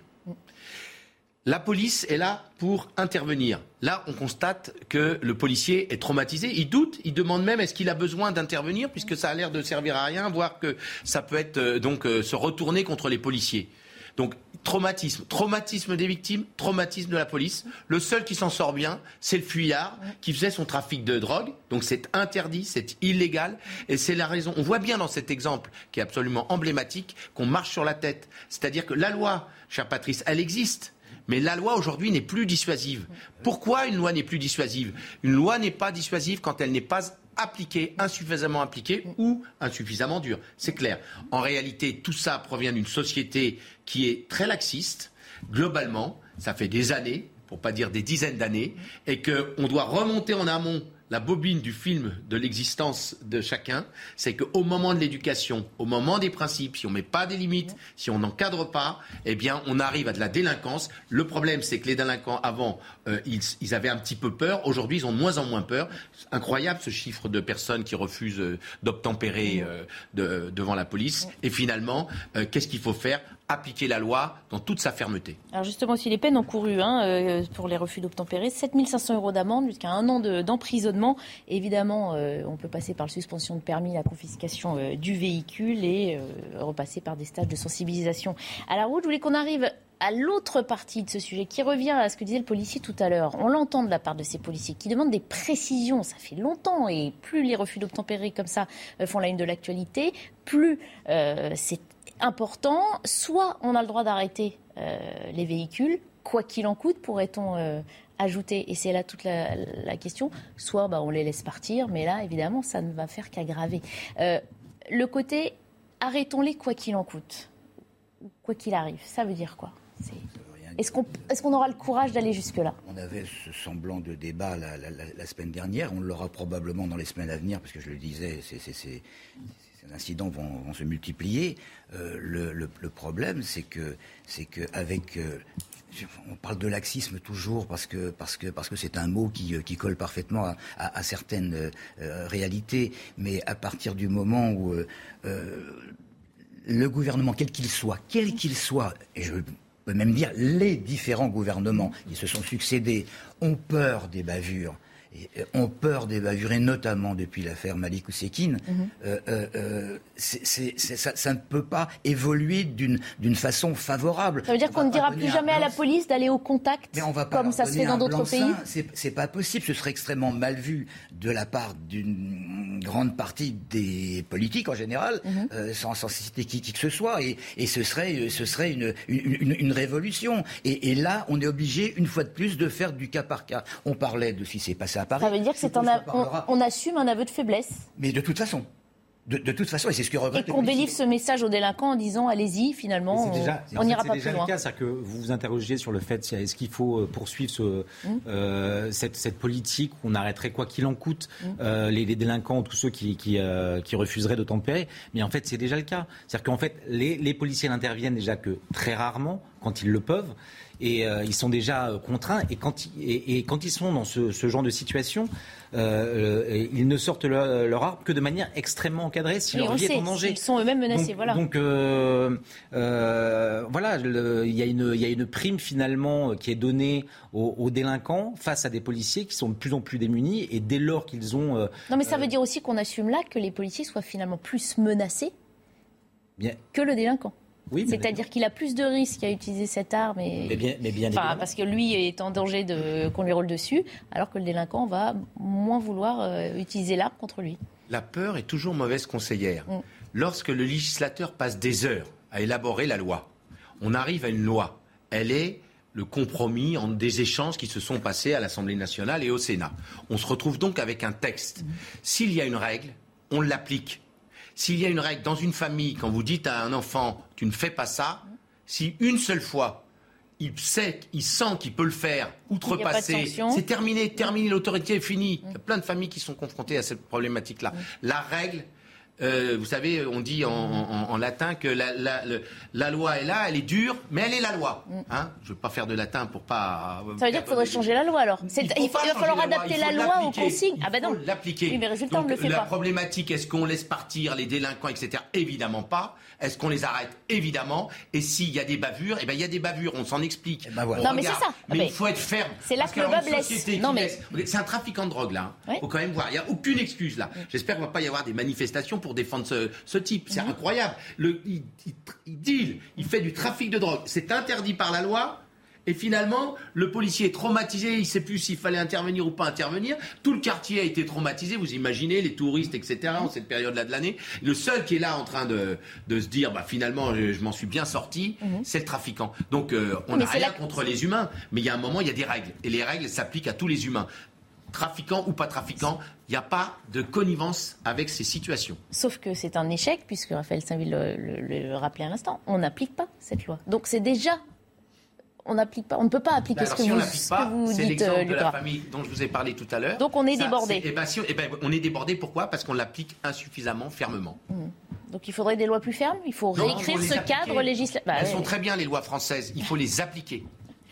La police est là pour intervenir. Là, on constate que le policier est traumatisé. Il doute, il demande même est-ce qu'il a besoin d'intervenir, puisque ça a l'air de servir à rien, voire que ça peut être euh, donc euh, se retourner contre les policiers. Donc traumatisme, traumatisme des victimes, traumatisme de la police. Le seul qui s'en sort bien, c'est le fuyard qui faisait son trafic de drogue. Donc c'est interdit, c'est illégal. Et c'est la raison. On voit bien dans cet exemple, qui est absolument emblématique, qu'on marche sur la tête. C'est-à-dire que la loi, cher Patrice, elle existe. Mais la loi aujourd'hui n'est plus dissuasive. Pourquoi une loi n'est plus dissuasive? Une loi n'est pas dissuasive quand elle n'est pas appliquée, insuffisamment appliquée ou insuffisamment dure. C'est clair. En réalité, tout ça provient d'une société qui est très laxiste, globalement. Ça fait des années, pour pas dire des dizaines d'années, et qu'on doit remonter en amont la bobine du film de l'existence de chacun, c'est qu'au moment de l'éducation, au moment des principes, si on ne met pas des limites, si on n'encadre pas, eh bien, on arrive à de la délinquance. Le problème, c'est que les délinquants, avant, euh, ils, avaient un petit peu peur. Aujourd'hui, ils ont de moins en moins peur. Incroyable ce chiffre de personnes qui refusent euh, d'obtempérer euh, devant la police. Et finalement, qu'est-ce qu'il faut faire? Appliquer la loi dans toute sa fermeté. Alors justement, si les peines encourues hein, euh, pour les refus d'obtempérer, 7500 euros d'amende jusqu'à un an d'emprisonnement. Évidemment, euh, on peut passer par la suspension de permis, la confiscation euh, du véhicule et repasser par des stages de sensibilisation. À la route, je voulais qu'on arrive à l'autre partie de ce sujet qui revient à ce que disait le policier tout à l'heure. On l'entend de la part de ces policiers qui demandent des précisions. Ça fait longtemps et plus les refus d'obtempérer comme ça font la une de l'actualité, plus c'est important. Soit on a le droit d'arrêter euh, les véhicules, quoi qu'il en coûte, pourrait-on euh, ajouter, et c'est là toute la, question, soit bah, on les laisse partir, mais là, évidemment, ça ne va faire qu'aggraver. Euh, le côté arrêtons-les quoi qu'il en coûte, quoi qu'il arrive, ça veut dire quoi? Est-ce qu'on est aura le courage d'aller jusque-là? On avait ce semblant de débat la, la, semaine dernière, on l'aura probablement dans les semaines à venir, parce que je le disais, c'est ces incidents vont, se multiplier. le, problème, c'est que, c'est que avec on parle de laxisme toujours parce que c'est un mot qui, qui colle parfaitement à, certaines réalités, mais à partir du moment où le gouvernement, quel qu'il soit, quel qu'il soit, et je peux même dire les différents gouvernements qui se sont succédés, ont peur des bavures euh, ont peur d'évaluer, notamment depuis l'affaire Malik Oussekine, mhm. euh, euh, ça, ne peut pas évoluer d'une façon favorable. Ça veut dire qu'on ne dira plus jamais à la police d'aller au contact, Mais on va comme ça se fait dans d'autres pays C'est pas possible, ce serait extrêmement mal vu de la part d'une grande partie des politiques en général, mhm. sans, sans, citer qui, que ce soit, et, et ce serait, ce serait une, une, une révolution. Et, et, là, on est obligé, une fois de plus, de faire du cas par cas. On parlait de si c'est passé ça veut dire que c'est on, assume un aveu de faiblesse. Mais de toute façon. De, toute façon, et c'est ce que regrette. Et qu'on délivre ce message aux délinquants en disant allez-y, finalement, on n'ira pas plus loin. C'est déjà le cas, c'est-à-dire que vous vous interrogez sur le fait est-ce qu'il faut euh, poursuivre ce, mmh. euh, cette, cette, politique, on arrêterait quoi qu'il en coûte mmh. euh, les, délinquants, tous ceux qui, qui, qui refuseraient de tempérer. Mais en fait, c'est déjà le cas. C'est-à-dire qu'en fait, les, les policiers n'interviennent déjà que très rarement, quand ils le peuvent et euh, ils sont déjà euh, contraints. Et quand, et, quand ils sont dans ce, genre de situation, euh, ils ne sortent leur, arme que de manière extrêmement encadrée si leur vie est en danger. Ils sont eux-mêmes menacés. Donc, voilà. Donc voilà, il y, a une, y a une prime finalement qui est donnée aux, délinquants face à des policiers qui sont de plus en plus démunis. Et dès lors qu'ils ont. non, mais ça veut dire aussi qu'on assume là que les policiers soient finalement plus menacés Bien. que le délinquant. C'est-à-dire qu'il a plus de risques à utiliser cette arme. Et... Mais bien, mais bien enfin, parce que lui est en danger de... qu'on lui roule dessus, alors que le délinquant va moins vouloir euh, utiliser l'arme contre lui. La peur est toujours mauvaise conseillère. Mm. Lorsque le législateur passe des heures à élaborer la loi, on arrive à une loi. Elle est le compromis entre des échanges qui se sont passés à l'Assemblée nationale et au Sénat. On se retrouve donc avec un texte. Mm. S'il y a une règle, on l'applique. S'il y a une règle dans une famille, quand vous dites à un enfant, tu ne fais pas ça, si une seule fois, il sait, il sent qu'il peut le faire, outrepasser, c'est terminé, terminé, l'autorité est finie. Il y a plein de familles qui sont confrontées à cette problématique-là. La règle, euh, vous savez, on dit en, latin que la, loi est là, elle est dure, mais elle est la loi. Mm. Hein je ne veux pas faire de latin pour pas. Ça veut dire qu'il faudrait changer la loi alors. Il, il, va falloir adapter la loi, aux consignes. Ah ben non. L'appliquer. Oui, mais résultat, on ne le fait la pas. La problématique, est-ce qu'on laisse partir les délinquants, etc. Évidemment pas. Est-ce qu'on les arrête Évidemment. Et s'il y a des bavures, eh ben il y a des bavures. On s'en explique. Eh ben non, mais c'est ça. Mais, il faut être ferme. C'est là que le bas blesse. Non, mais... C'est un trafiquant de drogue là. Il hein. faut quand même voir. Il n'y a aucune excuse là. J'espère qu'il ne va pas y avoir des manifestations pour défendre ce, ce type. C'est mhm. incroyable. Le, il, il, deal, il fait du trafic de drogue. C'est interdit par la loi. Et finalement, le policier est traumatisé, il ne sait plus s'il fallait intervenir ou pas intervenir. Tout le quartier a été traumatisé, vous imaginez, les touristes, etc., en cette période-là de l'année. Le seul qui est là en train de, de se dire, bah, finalement, je, m'en suis bien sorti, mhm. c'est le trafiquant. Donc, euh, on n'a rien contre les humains, mais il y a un moment, il y a des règles. Et les règles s'appliquent à tous les humains trafiquant ou pas trafiquant, il n'y a pas de connivence avec ces situations. Sauf que c'est un échec, puisque Raphaël Saint-Ville le, rappelait à l'instant, on n'applique pas cette loi. Donc c'est déjà on n'applique pas, on ne peut pas appliquer ce, que vous, ce C'est l'exemple de la famille dont je vous ai parlé tout à l'heure. Donc on est débordé. Et eh ben, eh ben, on est débordé. Pourquoi? Parce qu'on l'applique insuffisamment, fermement. Mmh. Donc il faudrait des lois plus fermes? Il faut réécrire ce cadre législatif. Elles bah sont très bien les lois françaises. Il faut les appliquer.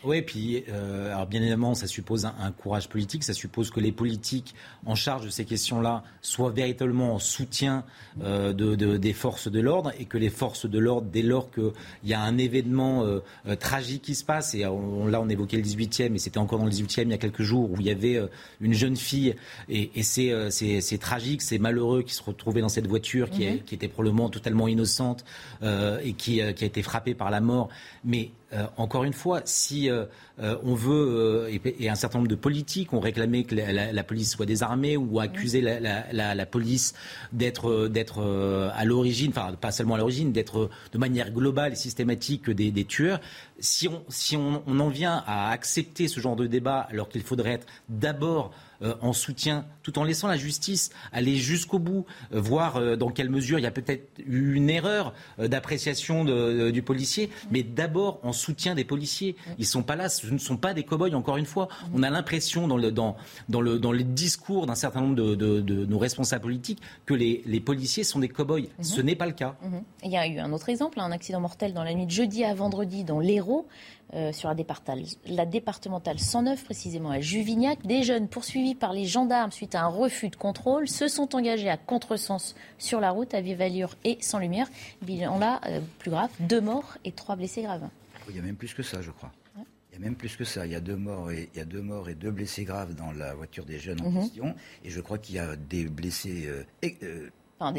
Oui, puis euh, alors bien évidemment, ça suppose un, courage politique, ça suppose que les politiques en charge de ces questions-là soient véritablement en soutien euh, de, des forces de l'ordre et que les forces de l'ordre, dès lors qu'il y a un événement euh, tragique qui se passe, et là on évoquait le 18e, et c'était encore dans le 18e il y a quelques jours, où il y avait une jeune fille, et, et c'est tragique, c'est malheureux qui se retrouvait dans cette voiture qui, mhm. qui était probablement totalement innocente et qui, qui a été frappée par la mort. Mais euh, encore une fois, si euh, euh, on veut, et, un certain nombre de politiques ont réclamé que la, police soit désarmée ou accusé la, police d'être à l'origine, enfin pas seulement à l'origine, d'être de manière globale et systématique des, tueurs, si on, si on, en vient à accepter ce genre de débat alors qu'il faudrait être d'abord euh, en soutien, tout en laissant la justice aller jusqu'au bout, euh, voir euh, dans quelle mesure il y a peut-être eu une erreur d'appréciation du policier, mais d'abord en soutien des policiers. Ils sont pas là, ce ne sont pas des cow-boys, encore une fois. On a l'impression dans le, dans, dans, le, dans le discours d'un certain nombre de, de, nos responsables politiques que les, les policiers sont des cow-boys. Mhm. Ce n'est pas le cas. Mhm. Il y a eu un autre exemple, un accident mortel dans la nuit de jeudi à vendredi dans l'Hérault. Euh, sur la départementale, la départementale 109, précisément à Juvignac. Des jeunes poursuivis par les gendarmes suite à un refus de contrôle se sont engagés à contresens sur la route à vive allure et sans lumière. Bilan là, euh, plus grave, deux morts et trois blessés graves. Il y a même plus que ça, je crois. Il y a même plus que ça. Il y a deux morts et, il y a deux, morts et deux blessés graves dans la voiture des jeunes en mhm. question. Et je crois qu'il y a des blessés euh,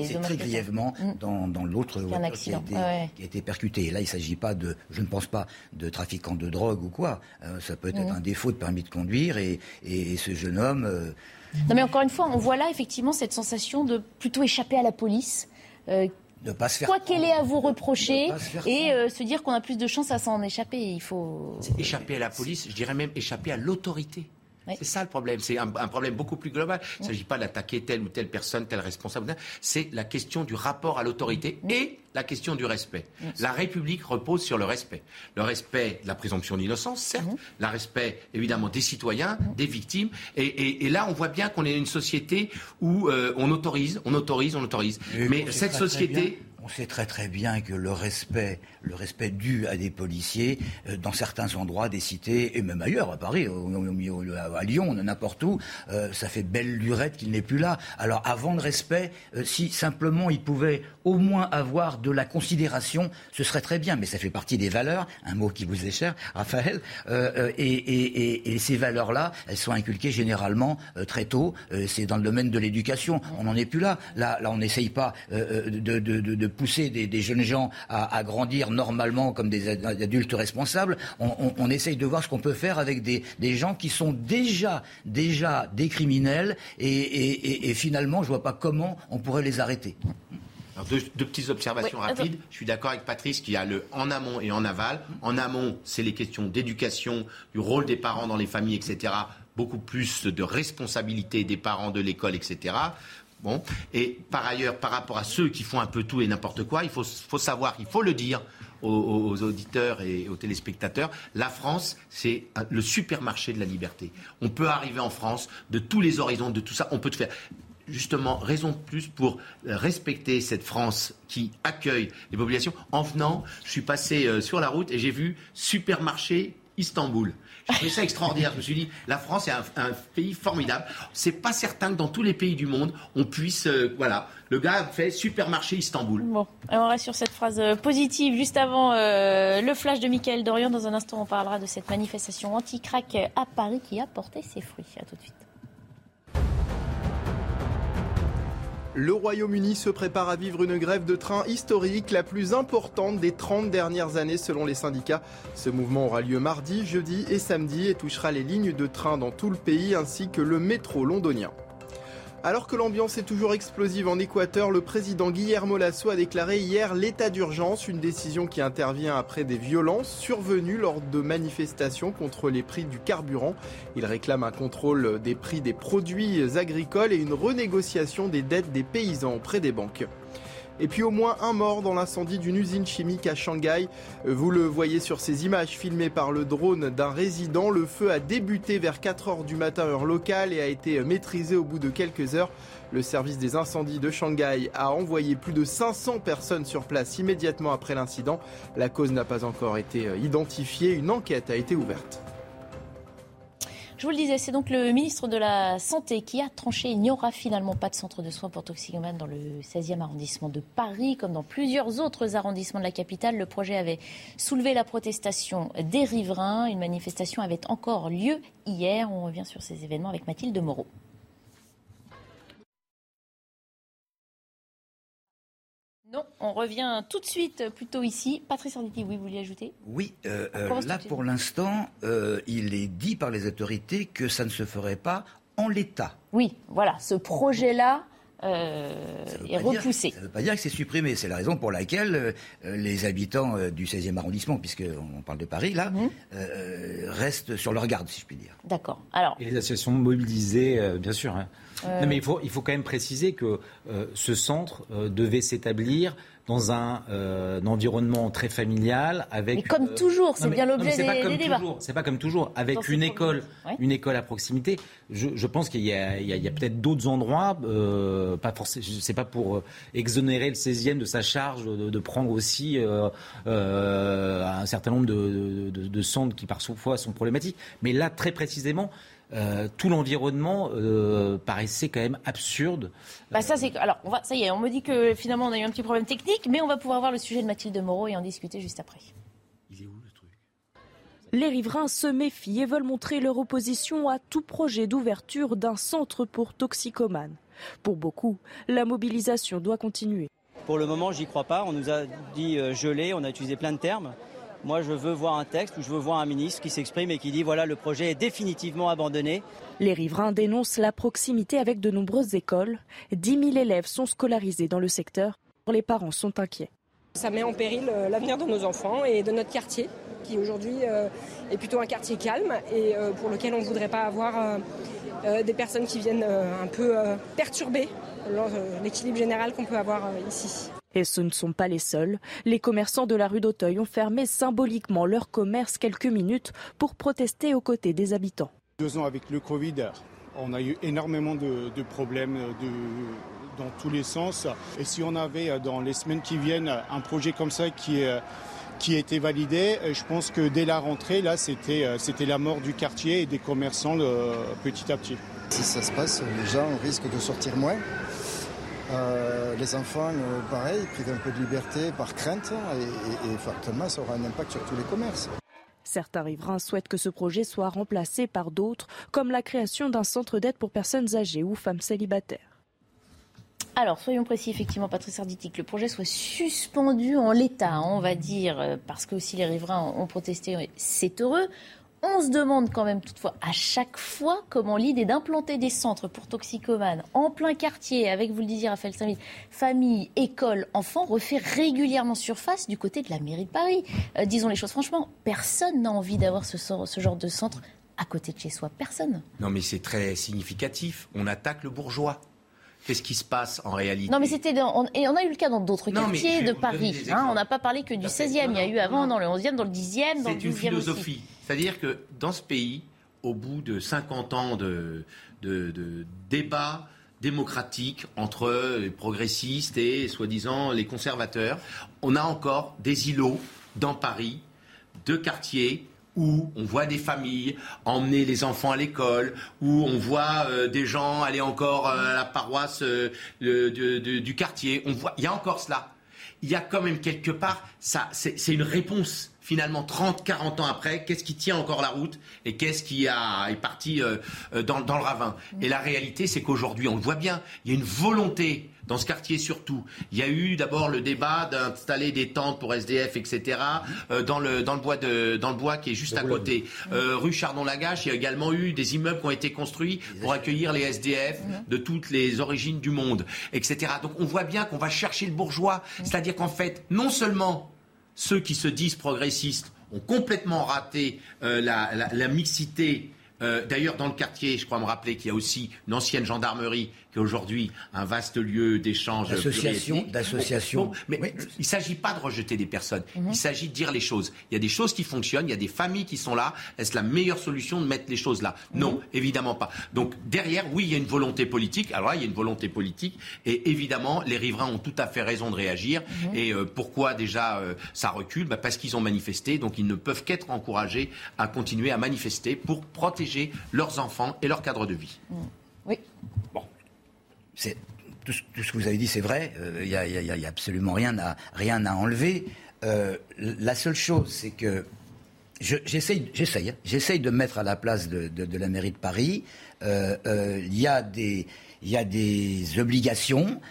c'est très grièvement mm. dans, dans l'autre voiture qui a, été, percuté. Et là, il ne s'agit pas de, je ne pense pas, de trafiquant de drogue ou quoi. Euh, ça peut être mm. un défaut de permis de conduire et, et, ce jeune homme. Euh, non, mais encore une fois, on voit là effectivement cette sensation de plutôt échapper à la police. Euh, ne pas se faire quoi qu'elle ait à vous reprocher et se dire qu'on a plus de chances à s'en échapper. Il faut échapper à la police, je dirais même échapper à l'autorité. C'est ça le problème. C'est un, problème beaucoup plus global. Il ne s'agit pas d'attaquer telle ou telle personne, tel responsable. C'est la question du rapport à l'autorité et la question du respect. La République repose sur le respect. Le respect de la présomption d'innocence, certes. Le respect, évidemment, des citoyens, des victimes. Et, là, on voit bien qu'on est une société où euh, on autorise, on autorise, on autorise. Mais cette société... On sait très très bien que le respect, le respect dû à des policiers euh, dans certains endroits des cités et même ailleurs à Paris, à Lyon, n'importe où, euh, ça fait belle lurette qu'il n'est plus là. Alors avant le respect, euh, si simplement il pouvait au moins avoir de la considération, ce serait très bien. Mais ça fait partie des valeurs, un mot qui vous est cher, Raphaël. Et, ces valeurs-là, elles sont inculquées généralement très tôt. C'est dans le domaine de l'éducation. On n'en est plus là. Là, là on n'essaye pas de, de, pousser des, jeunes gens à, grandir normalement comme des adultes responsables. On, essaye de voir ce qu'on peut faire avec des, gens qui sont déjà, déjà des criminels et, finalement, je ne vois pas comment on pourrait les arrêter. deux, petites observations rapides. Je suis d'accord avec Patrice qu'il y a le en amont et en aval. En amont, c'est les questions d'éducation, du rôle des parents dans les familles, etc. Beaucoup plus de responsabilité des parents de l'école, etc. Bon. Et par ailleurs, par rapport à ceux qui font un peu tout et n'importe quoi, il faut, savoir, il faut le dire aux, auditeurs et aux téléspectateurs, la France, c'est le supermarché de la liberté. On peut arriver en France de tous les horizons, de tout ça, on peut te faire justement raison de plus pour respecter cette France qui accueille les populations. En venant, je suis passé euh, sur la route et j'ai vu supermarché Istanbul. J'ai trouvé ça extraordinaire. Je me suis dit, la France est un, pays formidable. C'est pas certain que dans tous les pays du monde, on puisse, euh, voilà, le gars fait supermarché Istanbul. Bon, on reste sur cette phrase euh, positive. Juste avant euh, le flash de Michael Dorian, dans un instant, on parlera de cette manifestation anti-crack à Paris qui a porté ses fruits. À tout de suite. Le Royaume-Uni se prépare à vivre une grève de train historique, la plus importante des 30 dernières années selon les syndicats. Ce mouvement aura lieu mardi, jeudi et samedi et touchera les lignes de train dans tout le pays ainsi que le métro londonien. Alors que l'ambiance est toujours explosive en Équateur, le président Guillermo Lasso a déclaré hier l'état d'urgence, une décision qui intervient après des violences survenues lors de manifestations contre les prix du carburant. Il réclame un contrôle des prix des produits agricoles et une renégociation des dettes des paysans auprès des banques. Et puis au moins un mort dans l'incendie d'une usine chimique à Shanghai. Vous le voyez sur ces images filmées par le drone d'un résident. Le feu a débuté vers 4 heures du matin heure locale et a été maîtrisé au bout de quelques heures. Le service des incendies de Shanghai a envoyé plus de 500 personnes sur place immédiatement après l'incident. La cause n'a pas encore été identifiée. Une enquête a été ouverte. Je vous le disais, c'est donc le ministre de la Santé qui a tranché. Il n'y aura finalement pas de centre de soins pour toxicomanes dans le 16e arrondissement de Paris, comme dans plusieurs autres arrondissements de la capitale. Le projet avait soulevé la protestation des riverains. Une manifestation avait encore lieu hier. On revient sur ces événements avec Mathilde Moreau. Non, on revient tout de suite plutôt ici. Patrice Arditi, oui, vous voulez ajouter? Oui, euh, euh, là pour l'instant, euh, il est dit par les autorités que ça ne se ferait pas en l'état. Oui, voilà, ce projet-là est repoussé. ça ne veut pas dire que c'est supprimé. C'est la raison pour laquelle les habitants du 16e arrondissement, puisqu'on parle de Paris, là, mhm. restent sur leur garde, si je puis dire. D'accord. Alors... Et les associations mobilisées, bien sûr. Hein. Mais il faut, il faut quand même préciser que ce centre devait s'établir dans un, euh, environnement très familial avec. Mais comme euh, toujours, c'est bien l'objet des, débats. C'est pas comme toujours, avec une école, une école à proximité. Je, pense qu'il y a, peut-être d'autres endroits, euh, pas forcément. C'est pas pour exonérer le 16e de sa charge de, prendre aussi un certain nombre de, de, de centres qui parfois sont problématiques. Mais là, très précisément, euh, tout l'environnement euh, paraissait quand même absurde. Bah ça c'est alors on va ça y est on me dit que finalement on a eu un petit problème technique mais on va pouvoir voir le sujet de Mathilde Moreau et en discuter juste après. Il est où le truc? Les riverains se méfient et veulent montrer leur opposition à tout projet d'ouverture d'un centre pour toxicomanes. Pour beaucoup, la mobilisation doit continuer. Pour le moment, j'y crois pas. On nous a dit euh, gelé, on a utilisé plein de termes. Moi, je veux voir un texte ou je veux voir un ministre qui s'exprime et qui dit voilà, le projet est définitivement abandonné. Les riverains dénoncent la proximité avec de nombreuses écoles. 10 000 élèves sont scolarisés dans le secteur. Les parents sont inquiets. Ça met en péril euh, l'avenir de nos enfants et de notre quartier, qui aujourd'hui euh, est plutôt un quartier calme et euh, pour lequel on ne voudrait pas avoir des personnes qui viennent un peu perturber l'équilibre général qu'on peut avoir ici. Et ce ne sont pas les seuls. Les commerçants de la rue d'Auteuil ont fermé symboliquement leur commerce quelques minutes pour protester aux côtés des habitants. Deux ans avec le Covid, on a eu énormément de, problèmes dans tous les sens. Et si on avait dans les semaines qui viennent un projet comme ça qui est qui a été validé. Je pense que dès la rentrée, là, c'était, c'était la mort du quartier et des commerçants petit à petit. Si ça se passe, les gens risquent de sortir moins. Euh, les enfants, euh, pareil, privent un peu de liberté par crainte et, fortement, ça aura un impact sur tous les commerces. Certains riverains souhaitent que ce projet soit remplacé par d'autres, comme la création d'un centre d'aide pour personnes âgées ou femmes célibataires. Alors, soyons précis, effectivement, Patrice Arditi, que le projet soit suspendu en l'état, hein, on va dire, euh, parce que aussi les riverains ont protesté, c'est heureux. On se demande quand même toutefois à chaque fois comment l'idée d'implanter des centres pour toxicomanes en plein quartier, avec, vous le disiez Raphaël Saint famille, école, enfants, refait régulièrement surface du côté de la mairie de Paris. Euh, disons les choses franchement, personne n'a envie d'avoir ce genre de centre à côté de chez soi. Personne. Non mais c'est très significatif. On attaque le bourgeois. Qu'est-ce qui se passe en réalité Non, mais c'était on, et on a eu le cas dans d'autres quartiers de Paris. Hein. on n'a pas parlé que du 16e. Il y a eu avant dans le 11e, dans le 10e, dans le 12e. C'est une philosophie. C'est-à-dire que dans ce pays, au bout de 50 ans de, de, de débat démocratique entre les progressistes et soi-disant les conservateurs, on a encore des îlots dans Paris, de quartiers où on voit des familles emmener les enfants à l'école, où on voit euh, des gens aller encore euh, à la paroisse euh, du quartier. On voit, il y a encore cela. Il y a quand même quelque part, ça, c'est une réponse finalement 30, 40 ans après, qu'est-ce qui tient encore la route et qu'est-ce qui a, est parti euh, euh, dans, le ravin. Et la réalité, c'est qu'aujourd'hui, on le voit bien, il y a une volonté dans ce quartier surtout. Il y a eu d'abord le débat d'installer des tentes pour SDF, etc. Euh, dans le dans le bois de dans le bois qui est juste à côté. rue Chardon-Lagache, il y a également eu des immeubles qui ont été construits pour accueillir les SDF de toutes les origines du monde, etc. Donc on voit bien qu'on va chercher le bourgeois, c'est-à-dire qu'en fait, non seulement ceux qui se disent progressistes ont complètement raté euh, la, mixité euh, d'ailleurs, dans le quartier, je crois me rappeler qu'il y a aussi une ancienne gendarmerie qui est aujourd'hui un vaste lieu d'échange. D'association. D'association. mais il ne s'agit pas de rejeter des personnes. Mhm. Il s'agit de dire les choses. Il y a des choses qui fonctionnent, il y a des familles qui sont là. Est-ce la meilleure solution de mettre les choses là? Non, mhm. évidemment pas. Donc derrière, oui, il y a une volonté politique. Alors là, il y a une volonté politique. Et évidemment, les riverains ont tout à fait raison de réagir. Mhm. Et euh, pourquoi déjà euh, ça recule? Bah, Parce qu'ils ont manifesté. Donc ils ne peuvent qu'être encouragés à continuer à manifester pour protéger leurs enfants et leur cadre de vie. Oui. Bon, tout, ce que vous avez dit, c'est vrai. Il n'y a, absolument rien à, rien à enlever. Euh, la seule chose, c'est que j'essaye, j'essaye, hein. j'essaye de mettre à la place de, la mairie de Paris. Euh, euh, il y a des il y a des obligations.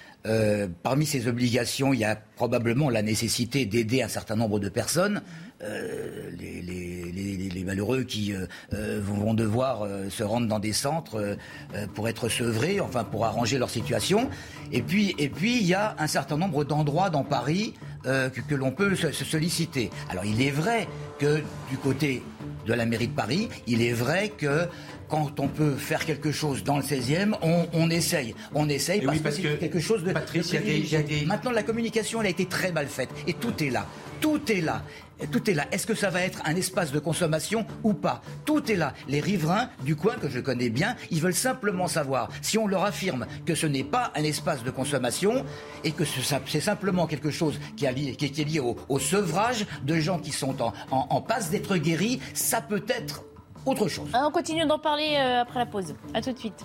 parmi ces obligations, il y a probablement la nécessité d'aider un certain nombre de personnes. Euh, les, les, malheureux qui euh, euh, vont devoir se rendre dans des centres pour être sevrés, enfin pour arranger leur situation. Et puis, et puis il y a un certain nombre d'endroits dans Paris que, l'on peut se, solliciter. Alors il est vrai que du côté de la mairie de Paris, il est vrai que quand on peut faire quelque chose dans le 16e, on, essaye. On essaye parce, que, c'est quelque chose de. Patrice, il y, a des... Maintenant, la communication, elle a été très mal faite. Et tout est là. Tout est là. Tout est là. Est-ce que ça va être un espace de consommation ou pas? Tout est là. Les riverains du coin que je connais bien, ils veulent simplement savoir si on leur affirme que ce n'est pas un espace de consommation et que c'est simplement quelque chose qui, est lié au, sevrage de gens qui sont en, passe d'être guéris, ça peut être autre chose. Ah, on continue d'en parler euh, après la pause. A tout de suite.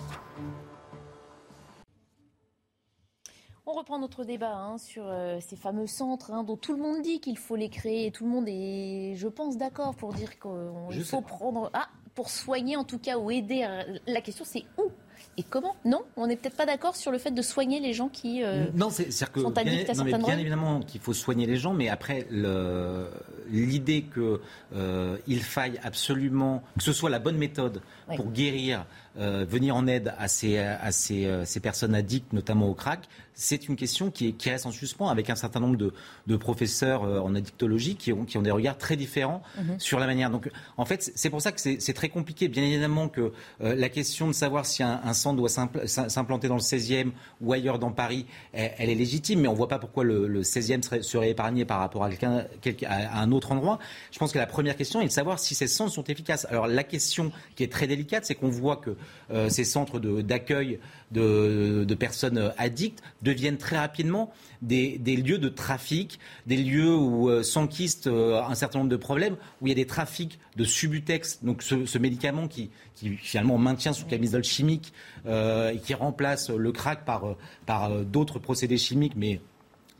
On reprend notre débat hein, sur euh, ces fameux centres hein, dont tout le monde dit qu'il faut les créer et tout le monde est, je pense, d'accord pour dire qu'il faut prendre. Ah, pour soigner en tout cas ou aider. La question c'est où et comment? Non On n'est peut-être pas d'accord sur le fait de soigner les gens qui euh, non, c'est, que sont addicts à certaines Bien évidemment qu'il faut soigner les gens, mais après l'idée qu'il euh, faille absolument que ce soit la bonne méthode pour guérir euh, venir en aide à ces, à ces, ces, personnes addictes, notamment au crack, c'est une question qui, est, qui, reste en suspens avec un certain nombre de, de professeurs euh, en addictologie qui ont, qui ont, des regards très différents mhm. sur la manière. Donc, en fait, c'est pour ça que c'est très compliqué. Bien évidemment que la question de savoir si un, un centre doit s'implanter dans le 16e ou ailleurs dans Paris, elle, est légitime, mais on ne voit pas pourquoi le, le 16e serait, serait, épargné par rapport à, quelqu'un, à un autre endroit. Je pense que la première question est de savoir si ces centres sont efficaces. Alors, la question qui est très délicate, c'est qu'on voit que euh, ces centres d'accueil de, personnes addictes deviennent très rapidement des, lieux de trafic, des lieux où euh, s'enquistent euh, un certain nombre de problèmes, où il y a des trafics de subutex, donc ce, médicament qui, finalement maintient sous camisole chimique et qui remplace le crack par, par d'autres procédés chimiques, mais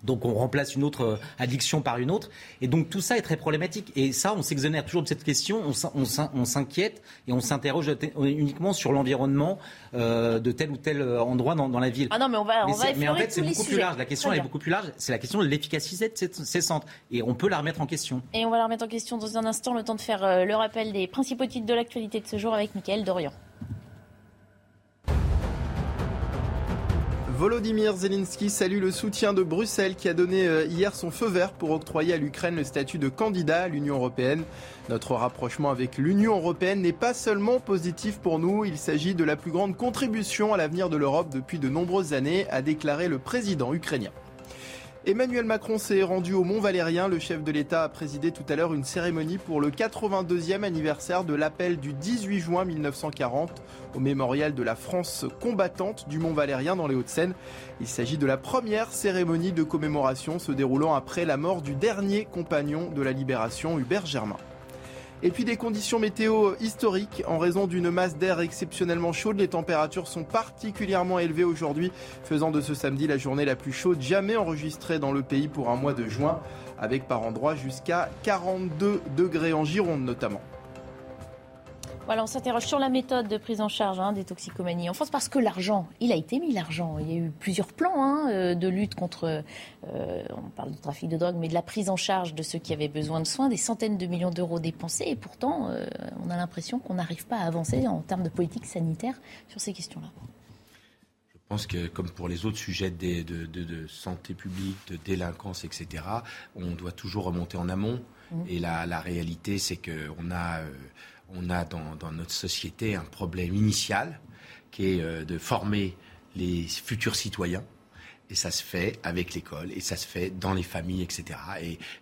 donc on remplace une autre euh, addiction par une autre. Et donc tout ça est très problématique. Et ça, on s'exonère toujours de cette question, on s'inquiète et on s'interroge uniquement sur l'environnement euh, de tel ou tel euh, endroit dans, la ville. Ah non, mais on va, mais, on va mais en fait, c'est beaucoup plus large. La question est beaucoup plus large. C'est la question de l'efficacité de ces, centres. Et on peut la remettre en question. Et on va la remettre en question dans un instant, le temps de faire le rappel des principaux titres de l'actualité de ce jour avec Mickaël Dorian. Volodymyr Zelensky salue le soutien de Bruxelles qui a donné euh, hier son feu vert pour octroyer à l'Ukraine le statut de candidat à l'Union européenne. Notre rapprochement avec l'Union européenne n'est pas seulement positif pour nous, il s'agit de la plus grande contribution à l'avenir de l'Europe depuis de nombreuses années, a déclaré le président ukrainien. Emmanuel Macron s'est rendu au Mont Valérien. Le chef de l'État a présidé tout à l'heure une cérémonie pour le 82e anniversaire de l'appel du 18 juin 1940 au mémorial de la France combattante du Mont Valérien dans les Hauts-de-Seine. Il s'agit de la première cérémonie de commémoration se déroulant après la mort du dernier compagnon de la libération, Hubert Germain. Et puis des conditions météo historiques. En raison d'une masse d'air exceptionnellement chaude, les températures sont particulièrement élevées aujourd'hui, faisant de ce samedi la journée la plus chaude jamais enregistrée dans le pays pour un mois de juin, avec par endroits jusqu'à 42 degrés en Gironde notamment. Voilà, on s'interroge sur la méthode de prise en charge hein, des toxicomanies en France parce que l'argent, il a été mis l'argent. Il y a eu plusieurs plans hein, euh, de lutte contre, euh, on parle de trafic de drogue, mais de la prise en charge de ceux qui avaient besoin de soins, des centaines de millions d'euros dépensés et pourtant euh, on a l'impression qu'on n'arrive pas à avancer en termes de politique sanitaire sur ces questions-là. Je pense que comme pour les autres sujets de, de, santé publique, de délinquance, etc., on doit toujours remonter en amont. Mmh. Et la, la réalité, c'est qu'on a on a dans, notre société un problème initial qui est euh, de former les futurs citoyens. Et ça se fait avec l'école, et ça se fait dans les familles, etc.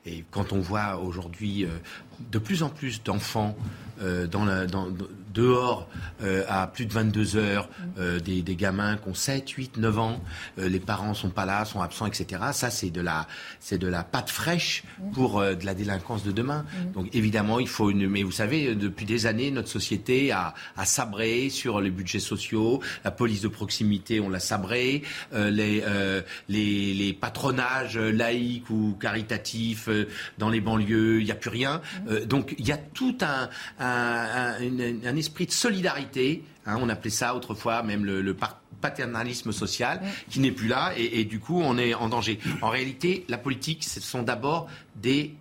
Et, quand on voit aujourd'hui euh, de plus en plus d'enfants euh, dans, dans, dehors euh, à plus de 22 heures, euh, des, des, gamins qui ont 7, 8, 9 ans, les parents sont pas là, sont absents, etc. Ça, c'est de la, c'est de la pâte fraîche pour de la délinquance de demain. Donc évidemment, il faut une. Mais vous savez, depuis des années, notre société a, a sabré sur les budgets sociaux, la police de proximité, on l'a sabré, les, les, les patronages laïcs ou caritatifs dans les banlieues, il n'y a plus rien. Euh, donc il y a tout un, un, esprit de solidarité. Hein, on appelait ça autrefois même le, paternalisme social qui n'est plus là et, du coup on est en danger. En réalité, la politique, ce sont d'abord des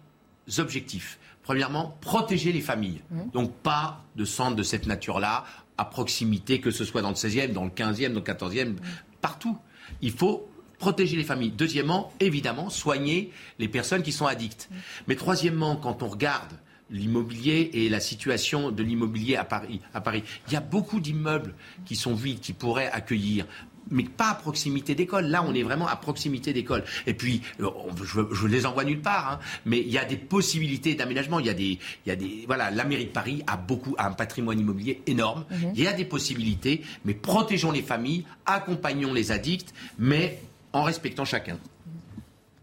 objectifs. Premièrement, protéger les familles. Donc pas de centres de cette nature-là à proximité, que ce soit dans le 16e, dans le 15e, dans le 14e, partout. Il faut protéger les familles. Deuxièmement, évidemment, soigner les personnes qui sont addictes. Mais troisièmement, quand on regarde l'immobilier et la situation de l'immobilier à Paris, à Paris, il y a beaucoup d'immeubles qui sont vides, qui pourraient accueillir mais pas à proximité d'école. Là, on est vraiment à proximité d'école. Et puis, euh, je, je les envoie nulle part, hein, mais il y a des possibilités d'aménagement. Il y a des, il y a des, voilà, la mairie de Paris a beaucoup, a un patrimoine immobilier énorme. Mhm. Il y a des possibilités, mais protégeons les familles, accompagnons les addicts, mais en respectant chacun.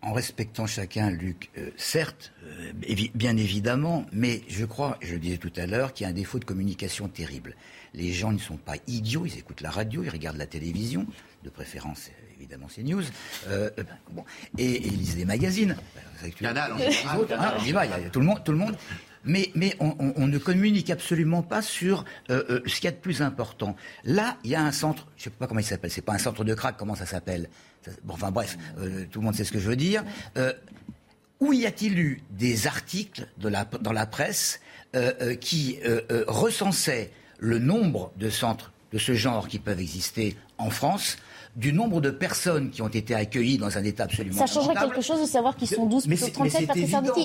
En respectant chacun, Luc, euh, certes, euh, bien évidemment, mais je crois, je le disais tout à l'heure, qu'il y a un défaut de communication terrible. Les gens ne sont pas idiots, ils écoutent la radio, ils regardent la télévision, de préférence évidemment c'est news, euh, bon, et, ils lisent des magazines. Canal, il y a tout le monde, tout le monde. Mais, mais on, ne communique absolument pas sur ce qu'il y a de plus important. Là, il y a un centre, je ne sais pas comment il s'appelle, c'est pas un centre de crack, comment ça s'appelle? Enfin bref, euh, tout le monde sait ce que je veux dire. Euh, où y a-t-il eu des articles dans la presse euh, qui recensaient le nombre de centres de ce genre qui peuvent exister en France du nombre de personnes qui ont été accueillies dans un état absolument Ça changerait quelque chose de savoir qu'ils sont 12 plutôt 37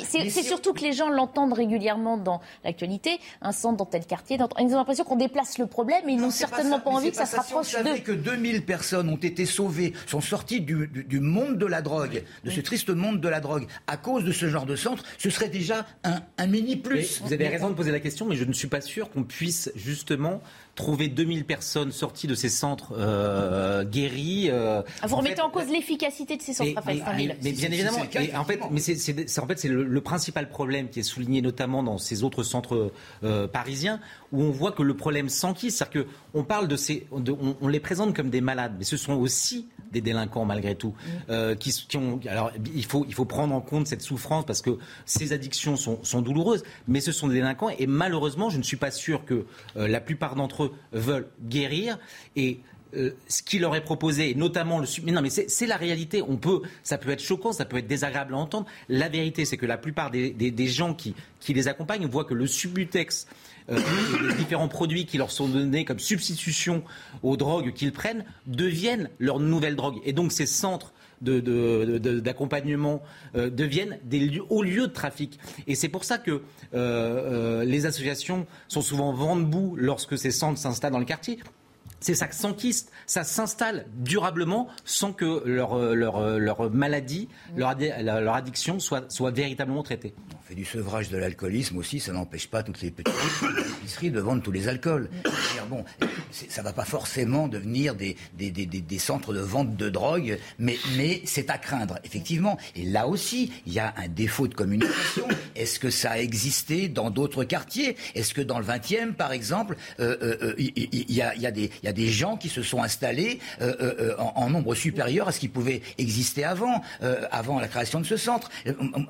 C'est surtout que les gens l'entendent régulièrement dans l'actualité, un centre dans tel quartier. Ils ont l'impression qu'on déplace le problème et ils n'ont certainement pas, envie que ça, se rapproche d'eux. que 2000 personnes ont été sauvées, sont sorties du, monde de la drogue, de ce triste monde de la drogue, à cause de ce genre de centre, ce serait déjà un, un mini plus. vous avez raison de poser la question, mais je ne suis pas sûr qu'on puisse justement trouver 2000 personnes sorties de ces centres euh, guéris. Euh, ah, vous remettez en, cause l'efficacité de ces centres, mais, mais, bien évidemment. en fait, mais c'est en fait c'est le, principal problème qui est souligné notamment dans ces autres centres euh, parisiens où on voit que le problème s'enquise, c'est-à-dire qu'on parle de ces, on, les présente comme des malades, mais ce sont aussi des délinquants malgré tout, euh, qui, ont. Alors il faut il faut prendre en compte cette souffrance parce que ces addictions sont, sont douloureuses, mais ce sont des délinquants et malheureusement je ne suis pas sûr que euh, la plupart d'entre eux veulent guérir et euh, ce qui leur est proposé, notamment le mais non mais c'est la réalité. On peut, ça peut être choquant, ça peut être désagréable à entendre. La vérité, c'est que la plupart des, des, des gens qui, qui les accompagnent voient que le subutex euh, les différents produits qui leur sont donnés comme substitution aux drogues qu'ils prennent deviennent leur nouvelle drogue. Et donc ces centres d'accompagnement euh, deviennent des hauts lieux de trafic. Et c'est pour ça que euh, les associations sont souvent vent debout lorsque ces centres s'installent dans le quartier c'est ça s'enquiste, ça s'installe durablement sans que leur, leur, leur maladie, leur, leur addiction soit, soit véritablement traitée. On fait du sevrage de l'alcoolisme aussi, ça n'empêche pas toutes les petites épiceries de vendre tous les alcools. Bon, ça ne va pas forcément devenir des, des, des, des, centres de vente de drogue, mais, mais c'est à craindre, effectivement. Et là aussi, il y a un défaut de communication. Est-ce que ça a existé dans d'autres quartiers? Est-ce que dans le 20e, par exemple, il euh, euh, euh, y, a, y, a des, y a des gens qui se sont installés euh, euh, euh, en, nombre supérieur à ce qui pouvait exister avant, avant la création de ce centre.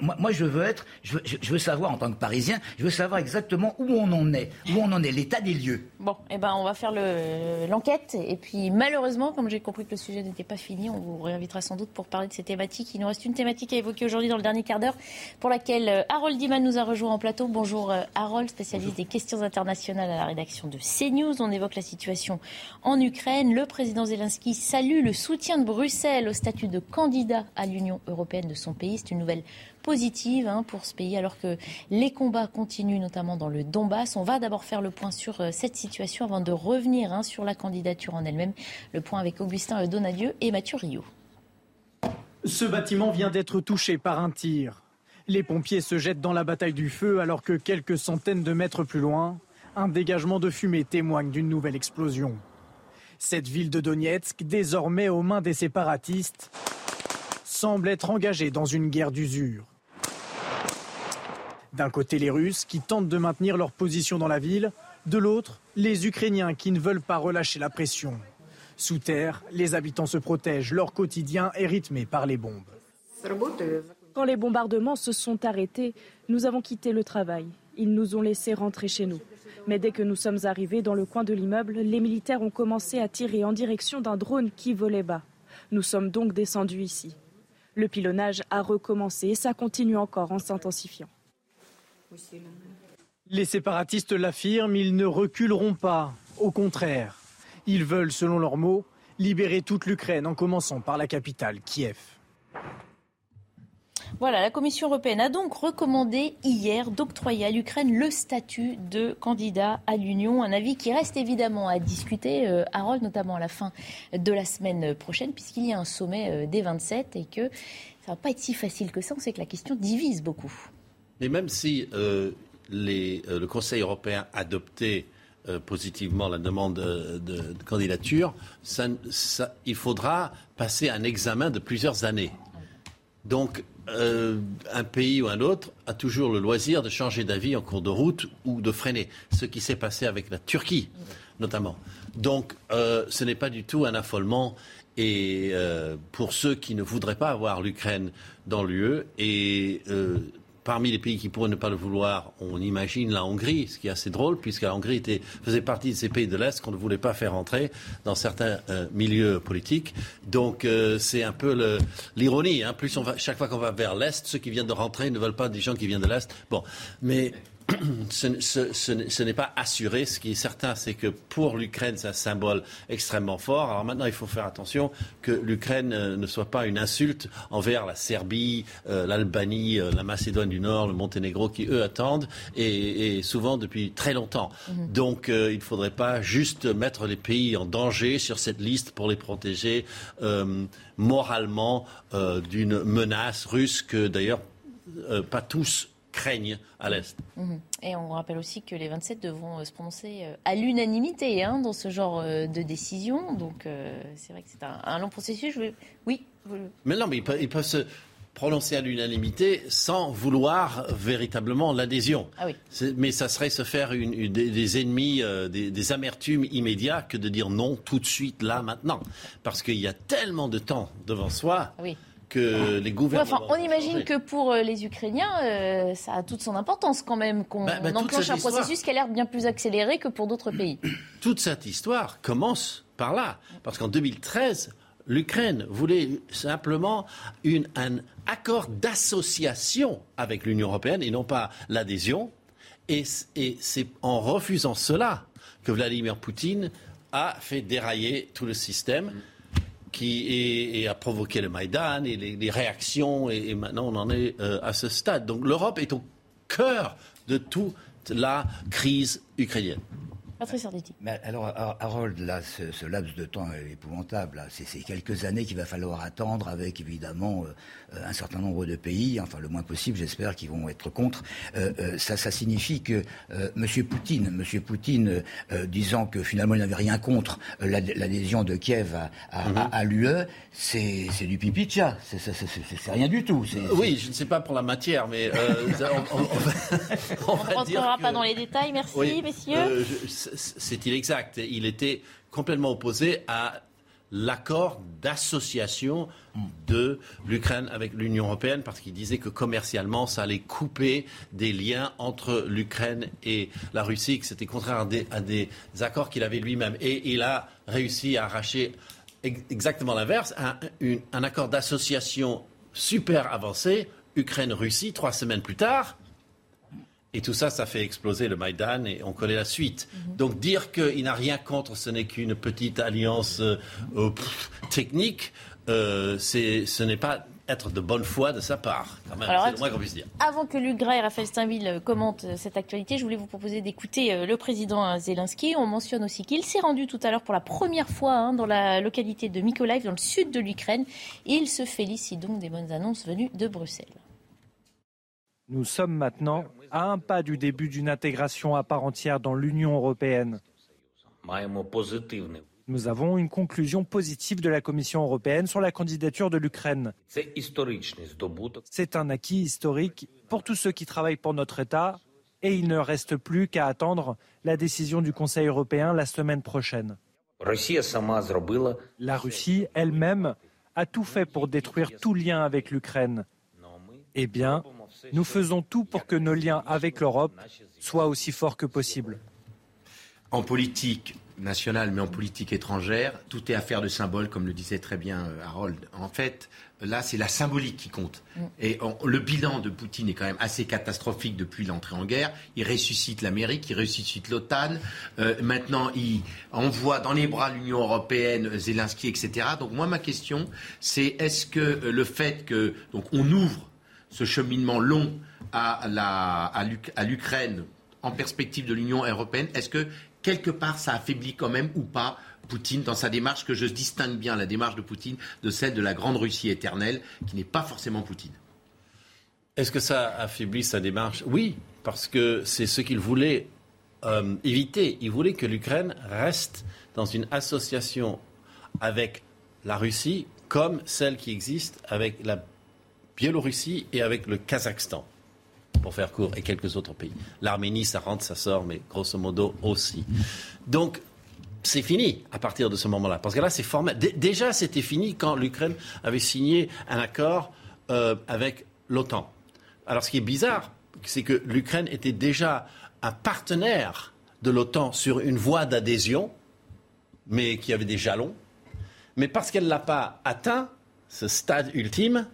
Moi, je veux être, je veux, savoir en tant que Parisien, je veux savoir exactement où on en est, où on en est, l'état des lieux. Bon, eh ben, on va faire l'enquête. et puis, malheureusement, comme j'ai compris que le sujet n'était pas fini, on vous réinvitera sans doute pour parler de ces thématiques. Il nous reste une thématique à évoquer aujourd'hui dans le dernier quart d'heure, pour laquelle Harold Diman nous a rejoint en plateau. Bonjour Harold, spécialiste des questions internationales à la rédaction de CNews. On évoque la situation en Ukraine. Le président Zelensky salue le soutien de Bruxelles au statut de candidat à l'Union européenne de son pays. C'est une nouvelle positive hein, pour ce pays alors que les combats continuent notamment dans le Donbass. On va d'abord faire le point sur euh, cette situation avant de revenir hein, sur la candidature en elle-même. Le point avec Augustin Donadieu et Mathieu Rio. Ce bâtiment vient d'être touché par un tir. Les pompiers se jettent dans la bataille du feu alors que quelques centaines de mètres plus loin, un dégagement de fumée témoigne d'une nouvelle explosion. Cette ville de Donetsk, désormais aux mains des séparatistes, semble être engagée dans une guerre d'usure. D'un côté, les Russes qui tentent de maintenir leur position dans la ville, de l'autre, les Ukrainiens qui ne veulent pas relâcher la pression. Sous terre, les habitants se protègent, leur quotidien est rythmé par les bombes. Quand les bombardements se sont arrêtés, nous avons quitté le travail. Ils nous ont laissé rentrer chez nous. Mais dès que nous sommes arrivés dans le coin de l'immeuble, les militaires ont commencé à tirer en direction d'un drone qui volait bas. Nous sommes donc descendus ici. Le pilonnage a recommencé et ça continue encore en s'intensifiant. Les séparatistes l'affirment, ils ne reculeront pas. Au contraire, ils veulent, selon leurs mots, libérer toute l'Ukraine, en commençant par la capitale, Kiev. Voilà, la Commission européenne a donc recommandé hier d'octroyer à l'Ukraine le statut de candidat à l'Union. Un avis qui reste évidemment à discuter, euh, Harold, notamment à la fin de la semaine prochaine, puisqu'il y a un sommet euh, des 27 et que ça va pas être si facile que ça. On sait que la question divise beaucoup. Mais même si euh, le Conseil européen adoptait positivement la demande de, candidature, il faudra passer un examen de plusieurs années. Donc, euh, un pays ou un autre a toujours le loisir de changer d'avis en cours de route ou de freiner. Ce qui s'est passé avec la Turquie, notamment. Donc, euh, ce n'est pas du tout un affolement. Et euh, pour ceux qui ne voudraient pas avoir l'Ukraine dans l'UE, et Parmi les pays qui pourraient ne pas le vouloir, on imagine la Hongrie, ce qui est assez drôle, puisque la Hongrie était, faisait partie de ces pays de l'Est qu'on ne voulait pas faire entrer dans certains euh, milieux politiques. Donc euh, c'est un peu l'ironie. Hein. Plus on va, chaque fois qu'on va vers l'Est, ceux qui viennent de rentrer ne veulent pas des gens qui viennent de l'Est. Bon, mais ce, n'est pas assuré. Ce qui est certain, c'est que pour l'Ukraine, c'est un symbole extrêmement fort. Alors maintenant, il faut faire attention que l'Ukraine euh, ne soit pas une insulte envers la Serbie, euh, l'Albanie, euh, la Macédoine du Nord, le Monténégro, qui eux attendent, et, souvent depuis très longtemps. Mhm. Donc il ne faudrait pas juste mettre les pays en danger sur cette liste pour les protéger moralement d'une menace russe que d'ailleurs pas tous craignent à l'Est. Mhm. Et on rappelle aussi que les 27 devront euh, se prononcer euh, à l'unanimité hein, dans ce genre euh, de décision. Donc c'est vrai que c'est un, long processus. Oui. Mais non, mais ils peuvent, se prononcer à l'unanimité sans vouloir véritablement l'adhésion. Ah oui. Mais ça serait se faire une, des, ennemis, des, des, amertumes immédiats que de dire non tout de suite, là, maintenant. Parce qu'il y a tellement de temps devant soi. Ah les gouvernements. on imagine que pour euh, les Ukrainiens, euh, ça a toute son importance quand même qu'on bah, bah, enclenche un processus qui a l'air bien plus accéléré que pour d'autres pays. Toute cette histoire commence par là, parce qu'en 2013, l'Ukraine voulait simplement une, un accord d'association avec l'Union européenne et non pas l'adhésion. Et, et c'est en refusant cela que Vladimir Poutine a fait dérailler tout le système qui a provoqué le Maïdan et les, réactions, et, maintenant on en est euh, à ce stade. Donc l'Europe est au cœur de toute la crise ukrainienne. Mais alors, Harold, là, ce, laps de temps est épouvantable. C'est quelques années qu'il va falloir attendre avec évidemment euh, un certain nombre de pays, enfin le moins possible, j'espère, qui vont être contre. Euh, euh, ça, ça signifie que Monsieur Poutine, Monsieur Poutine, disant que finalement il n'avait rien contre l'adhésion de Kiev à, l'UE, mhm. c'est du pipi de chat. C'est rien du tout. Oui, je ne sais pas pour la matière, mais on, ne rentrera pas dans les détails. Merci, messieurs c'est inexact. Il était complètement opposé à l'accord d'association de l'Ukraine avec l'Union européenne parce qu'il disait que commercialement, ça allait couper des liens entre l'Ukraine et la Russie, que c'était contraire à des, accords qu'il avait lui-même. Et il a réussi à arracher exactement l'inverse, un accord d'association super avancé, Ukraine-Russie, trois semaines plus tard, et tout ça, ça fait exploser le Maïdan et on connaît la suite. Mhm. Donc dire qu'il n'a rien contre, ce n'est qu'une petite alliance euh, euh, technique, euh, ce n'est pas être de bonne foi de sa part. C'est le moins qu'on puisse dire. Avant que Luc Gray et Raphaël Steinville commentent cette actualité, je voulais vous proposer d'écouter le président Zelensky. On mentionne aussi qu'il s'est rendu tout à l'heure pour la première fois hein, dans la localité de Mykolaiv, dans le sud de l'Ukraine. Il se félicite donc des bonnes annonces venues de Bruxelles. Nous sommes maintenant à un pas du début d'une intégration à part entière dans l'Union européenne. Nous avons une conclusion positive de la Commission européenne sur la candidature de l'Ukraine. C'est un acquis historique pour tous ceux qui travaillent pour notre État et il ne reste plus qu'à attendre la décision du Conseil européen la semaine prochaine. La Russie elle-même a tout fait pour détruire tout lien avec l'Ukraine. Eh bien, nous faisons tout pour que nos liens avec l'Europe soient aussi forts que possible. En politique nationale, mais en politique étrangère, tout est affaire de symbole, comme le disait très bien euh, Harold. En fait, là, c'est la symbolique qui compte. Mm. Et on- le bilan de Poutine est quand même assez catastrophique depuis l'entrée en guerre. Il ressuscite l'Amérique, il ressuscite l'OTAN. Euh, maintenant, il envoie dans les bras l'Union européenne, Zelensky, etc. Donc moi, ma question, c'est est-ce que euh, le fait que donc on ouvre ce cheminement long à l'Ukraine en perspective de l'Union européenne, est-ce que quelque part ça affaiblit quand même ou pas Poutine dans sa démarche, que je distingue bien la démarche de Poutine de celle de la grande Russie éternelle, qui n'est pas forcément Poutine Est-ce que ça affaiblit sa démarche? Oui, parce que c'est ce qu'il voulait euh, éviter. Il voulait que l'Ukraine reste dans une association avec la Russie comme celle qui existe avec la Biélorussie et avec le Kazakhstan, pour faire court, et quelques autres pays. L'Arménie, ça rentre, ça sort, mais grosso modo aussi. Donc, c'est fini à partir de ce moment-là. Parce que là, c'est formel. Dé- Déjà, c'était fini quand l'Ukraine avait signé un accord euh, avec l'OTAN. Alors, ce qui est bizarre, c'est que l'Ukraine était déjà un partenaire de l'OTAN sur une voie d'adhésion, mais qui avait des jalons. Mais parce qu'elle ne l'a pas atteint, ce stade ultime,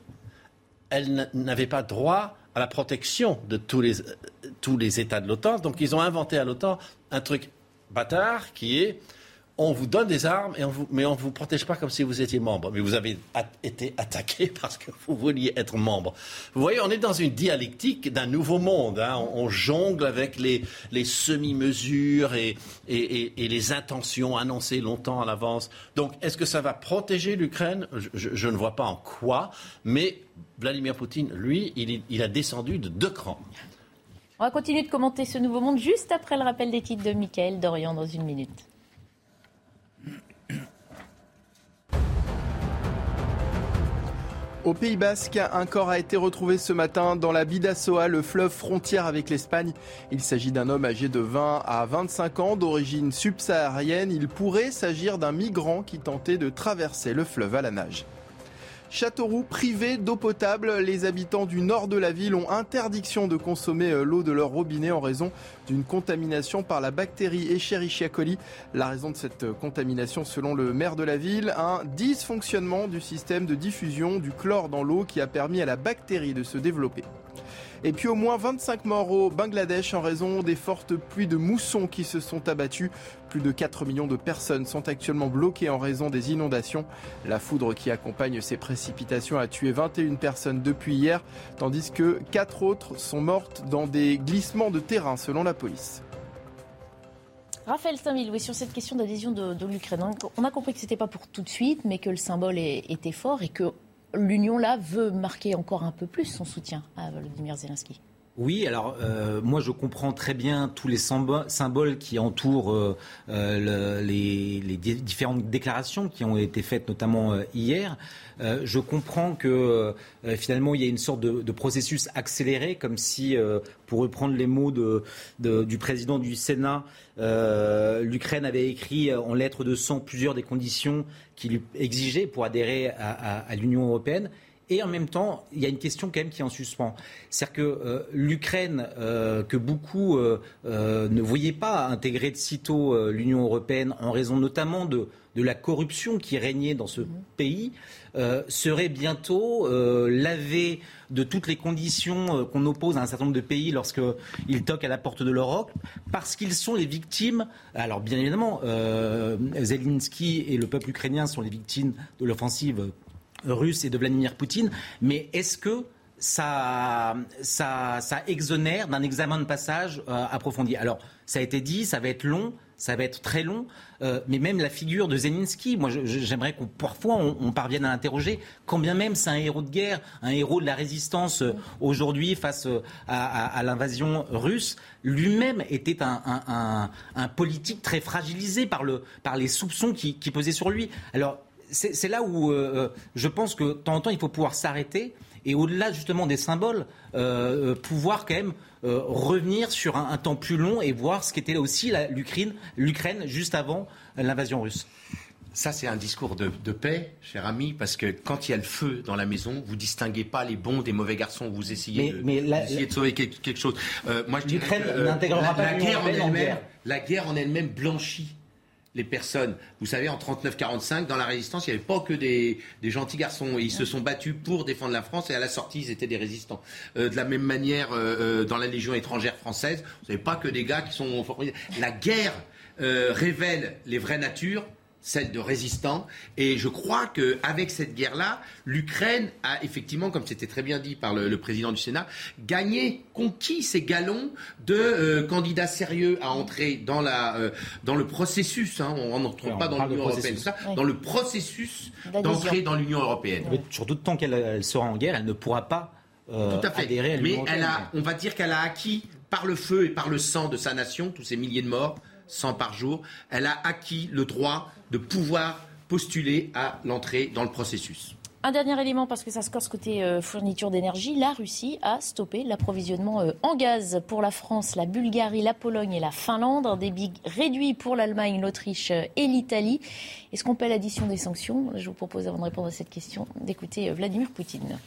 elle n'avait pas droit à la protection de tous les, euh, tous les États de l'OTAN. Donc ils ont inventé à l'OTAN un truc bâtard qui est on vous donne des armes, mais on ne vous protège pas comme si vous étiez membre. Mais vous avez été attaqué parce que vous vouliez être membre. Vous voyez, on est dans une dialectique d'un nouveau monde. hein. On, on jongle avec les, les semi-mesures et, et- les intentions annoncées longtemps à l'avance. Donc, est-ce que ça va protéger l'Ukraine? Je, je- je ne vois pas en quoi. Mais Vladimir Poutine, lui, il, est- il a descendu de deux crans. On va continuer de commenter ce nouveau monde juste après le rappel des titres de Mickaël Dorian dans une minute. Au Pays Basque, un corps a été retrouvé ce matin dans la Bidassoa, le fleuve frontière avec l'Espagne. Il s'agit d'un homme âgé de 20 à 25 ans, d'origine subsaharienne. Il pourrait s'agir d'un migrant qui tentait de traverser le fleuve à la nage. Châteauroux privé d'eau potable, les habitants du nord de la ville ont interdiction de consommer euh, l'eau de leur robinet en raison d'une contamination par la bactérie Escherichia coli. La raison de cette euh, contamination, selon le maire de la ville, un dysfonctionnement du système de diffusion du chlore dans l'eau qui a permis à la bactérie de se développer. Et puis au moins 25 morts au Bangladesh en raison des fortes pluies de moussons qui se sont abattues. Plus de 4 millions de personnes sont actuellement bloquées en raison des inondations. La foudre qui accompagne ces précipitations a tué 21 personnes depuis hier, tandis que 4 autres sont mortes dans des glissements de terrain selon la police. Raphaël Saint-Mille, oui, sur cette question d'adhésion de, l'Ukraine, on- a compris que ce n'était pas pour tout de suite, mais que le symbole était fort et que l'Union, là, veut marquer encore un peu plus son soutien à Volodymyr Zelensky. Oui, alors euh, moi je comprends très bien tous les symbo- symboles qui entourent euh, euh, le- les, les di- différentes déclarations qui ont été faites notamment hier. Je comprends que finalement il y a une sorte de, processus accéléré, comme si, pour reprendre les mots du président du Sénat, l'Ukraine avait écrit en lettres de sang plusieurs des conditions qu'il exigeait pour adhérer à l'Union européenne. Et en même temps, il y a une question quand même qui est en suspens. C'est-à-dire que euh, l'Ukraine, euh, que beaucoup euh, ne voyaient pas intégrer de sitôt l'Union européenne en raison notamment de, de la corruption qui régnait dans ce pays, euh, serait bientôt euh, lavé de toutes les conditions qu'on oppose à un certain nombre de pays lorsqu'ils toquent à la porte de l'Europe, parce qu'ils sont les victimes. Alors bien évidemment, Zelensky et le peuple ukrainien sont les victimes de l'offensive russe et de Vladimir Poutine, mais est-ce que ça, exonère d'un examen de passage euh, approfondi? Alors, ça a été dit, ça va être long, ça va être très long, euh, mais même la figure de Zelensky, moi j'aimerais qu'on parfois on, parvienne à l'interroger, quand bien même c'est un héros de guerre, un héros de la résistance euh, aujourd'hui face à, l'invasion russe, lui-même était un politique très fragilisé par, le, par les soupçons qui, qui pesaient sur lui. Alors c'est là où euh, je pense que de temps en temps, il faut pouvoir s'arrêter et au-delà justement des symboles, euh, euh, pouvoir quand même euh, revenir sur un, un temps plus long et voir ce qu'était aussi la- l'Ukraine, l'Ukraine juste avant l'invasion russe. Ça, c'est un discours de, paix, cher ami, parce que quand il y a le feu dans la maison, vous distinguez pas les bons des mauvais garçons. Vous essayez, de, de sauver quelque, chose. Euh, moi, je dirais que, la, guerre en elle-même, la guerre en elle-même blanchit personnes. Vous savez, en 39-45, dans la résistance, il n'y avait pas que des, gentils garçons. Ils se sont battus pour défendre la France et à la sortie, ils étaient des résistants. Euh, de la même manière, euh, dans la Légion étrangère française, vous n'avez pas que des gars qui sont... La guerre révèle les vraies natures celle de résistants. Et je crois qu'avec cette guerre-là, l'Ukraine a effectivement, comme c'était très bien dit par le, président du Sénat, gagné, conquis ces galons de euh, candidats sérieux à entrer dans, la, euh, dans le processus, hein, on n'entre pas dans l'Union européenne, ça, dans le processus d'entrée dans l'Union européenne. Mais surtout tant qu'elle sera en guerre, elle ne pourra pas euh, Tout à fait. adhérer à l'Union Mais elle a, on va dire qu'elle a acquis par le feu et par le sang de sa nation, tous ces milliers de morts, 100 par jour, elle a acquis le droit de pouvoir postuler à l'entrée dans le processus. Un dernier élément, parce que ça se corse côté euh, fourniture d'énergie, la Russie a stoppé l'approvisionnement euh, en gaz pour la France, la Bulgarie, la Pologne et la Finlande, un débit réduit pour l'Allemagne, l'Autriche euh, et l'Italie. Est-ce qu'on paie l'addition des sanctions? Je vous propose, avant de répondre à cette question, d'écouter Vladimir Poutine.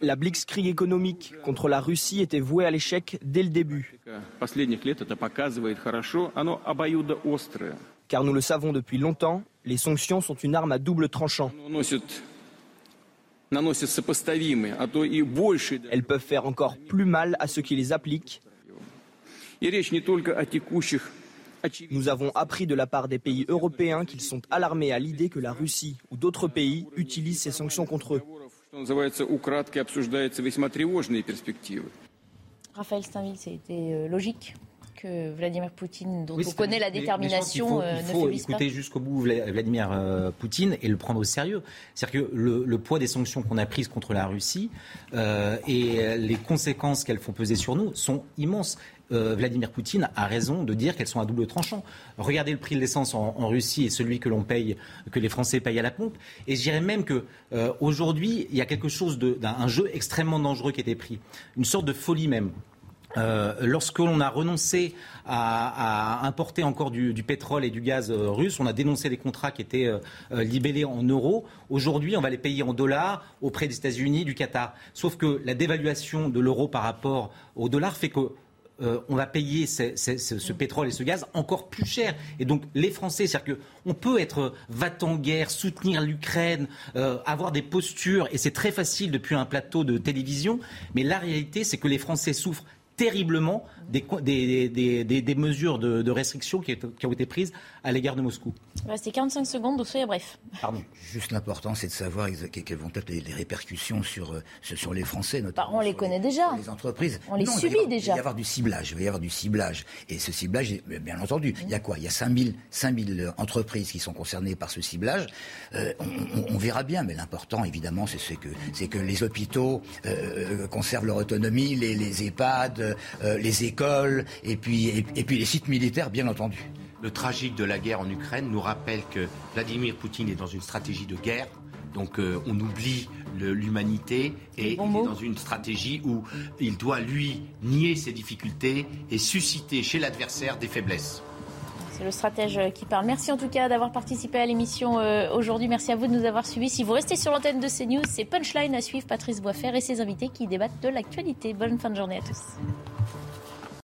La blitzkrieg économique contre la Russie était vouée à l'échec dès le début. Car nous le savons depuis longtemps, les sanctions sont une arme à double tranchant. Elles peuvent faire encore plus mal à ceux qui les appliquent. Nous avons appris de la part des pays européens qu'ils sont alarmés à l'idée que la Russie ou d'autres pays utilisent ces sanctions contre eux. Raphaël Steinville, c'était euh, logique que Vladimir Poutine, dont on connaît la détermination, il faut, euh, écouter jusqu'au bout Vladimir euh, Poutine et le prendre au sérieux. C'est-à-dire que le, poids des sanctions qu'on a prises contre la Russie et les conséquences qu'elles font peser sur nous sont immenses. Euh, Vladimir Poutine a raison de dire qu'elles sont à double tranchant. Regardez le prix de l'essence en, Russie et celui que l'on paye, que les Français payent à la pompe. Et je dirais même que euh, aujourd'hui, il y a quelque chose d'un jeu extrêmement dangereux qui a été pris, une sorte de folie même. Euh, lorsque l'on a renoncé à, importer encore du, pétrole et du gaz russe, on a dénoncé les contrats qui étaient libellés en euros. Aujourd'hui, on va les payer en dollars auprès des États-Unis, du Qatar. Sauf que la dévaluation de l'euro par rapport au dollar fait que euh, on va payer ce, pétrole et ce gaz encore plus cher. Et donc les Français, c'est-à-dire qu'on peut être va en guerre, soutenir l'Ukraine, euh, avoir des postures, et c'est très facile depuis un plateau de télévision, mais la réalité, c'est que les Français souffrent terriblement des, des, mesures de, restriction qui, ont été prises à l'égard de Moscou. C'était 45 secondes, donc soyez bref. Pardon. Juste l'important, c'est de savoir quelles vont être les, répercussions sur, euh, sur les Français, notamment. Bah, on les connaît déjà. Les entreprises. On les subit déjà. Il va y avoir du ciblage. Il va y avoir du ciblage. Et ce ciblage, bien entendu, il y a quoi? Il y a 5000, 5000 entreprises qui sont concernées par ce ciblage. Euh, on, verra bien, mais l'important, évidemment, c'est que, que les hôpitaux euh, conservent leur autonomie, les, les EHPAD, les écoles et puis, et, puis les sites militaires, bien entendu. Le tragique de la guerre en Ukraine nous rappelle que Vladimir Poutine est dans une stratégie de guerre. Donc euh, on oublie l'humanité et il est dans une stratégie où il doit, lui, nier ses difficultés et susciter chez l'adversaire des faiblesses. C'est le stratège qui parle. Merci en tout cas d'avoir participé à l'émission euh, aujourd'hui. Merci à vous de nous avoir suivis. Si vous restez sur l'antenne de CNews, c'est Punchline à suivre Patrice Boisfer et ses invités qui débattent de l'actualité. Bonne fin de journée à tous.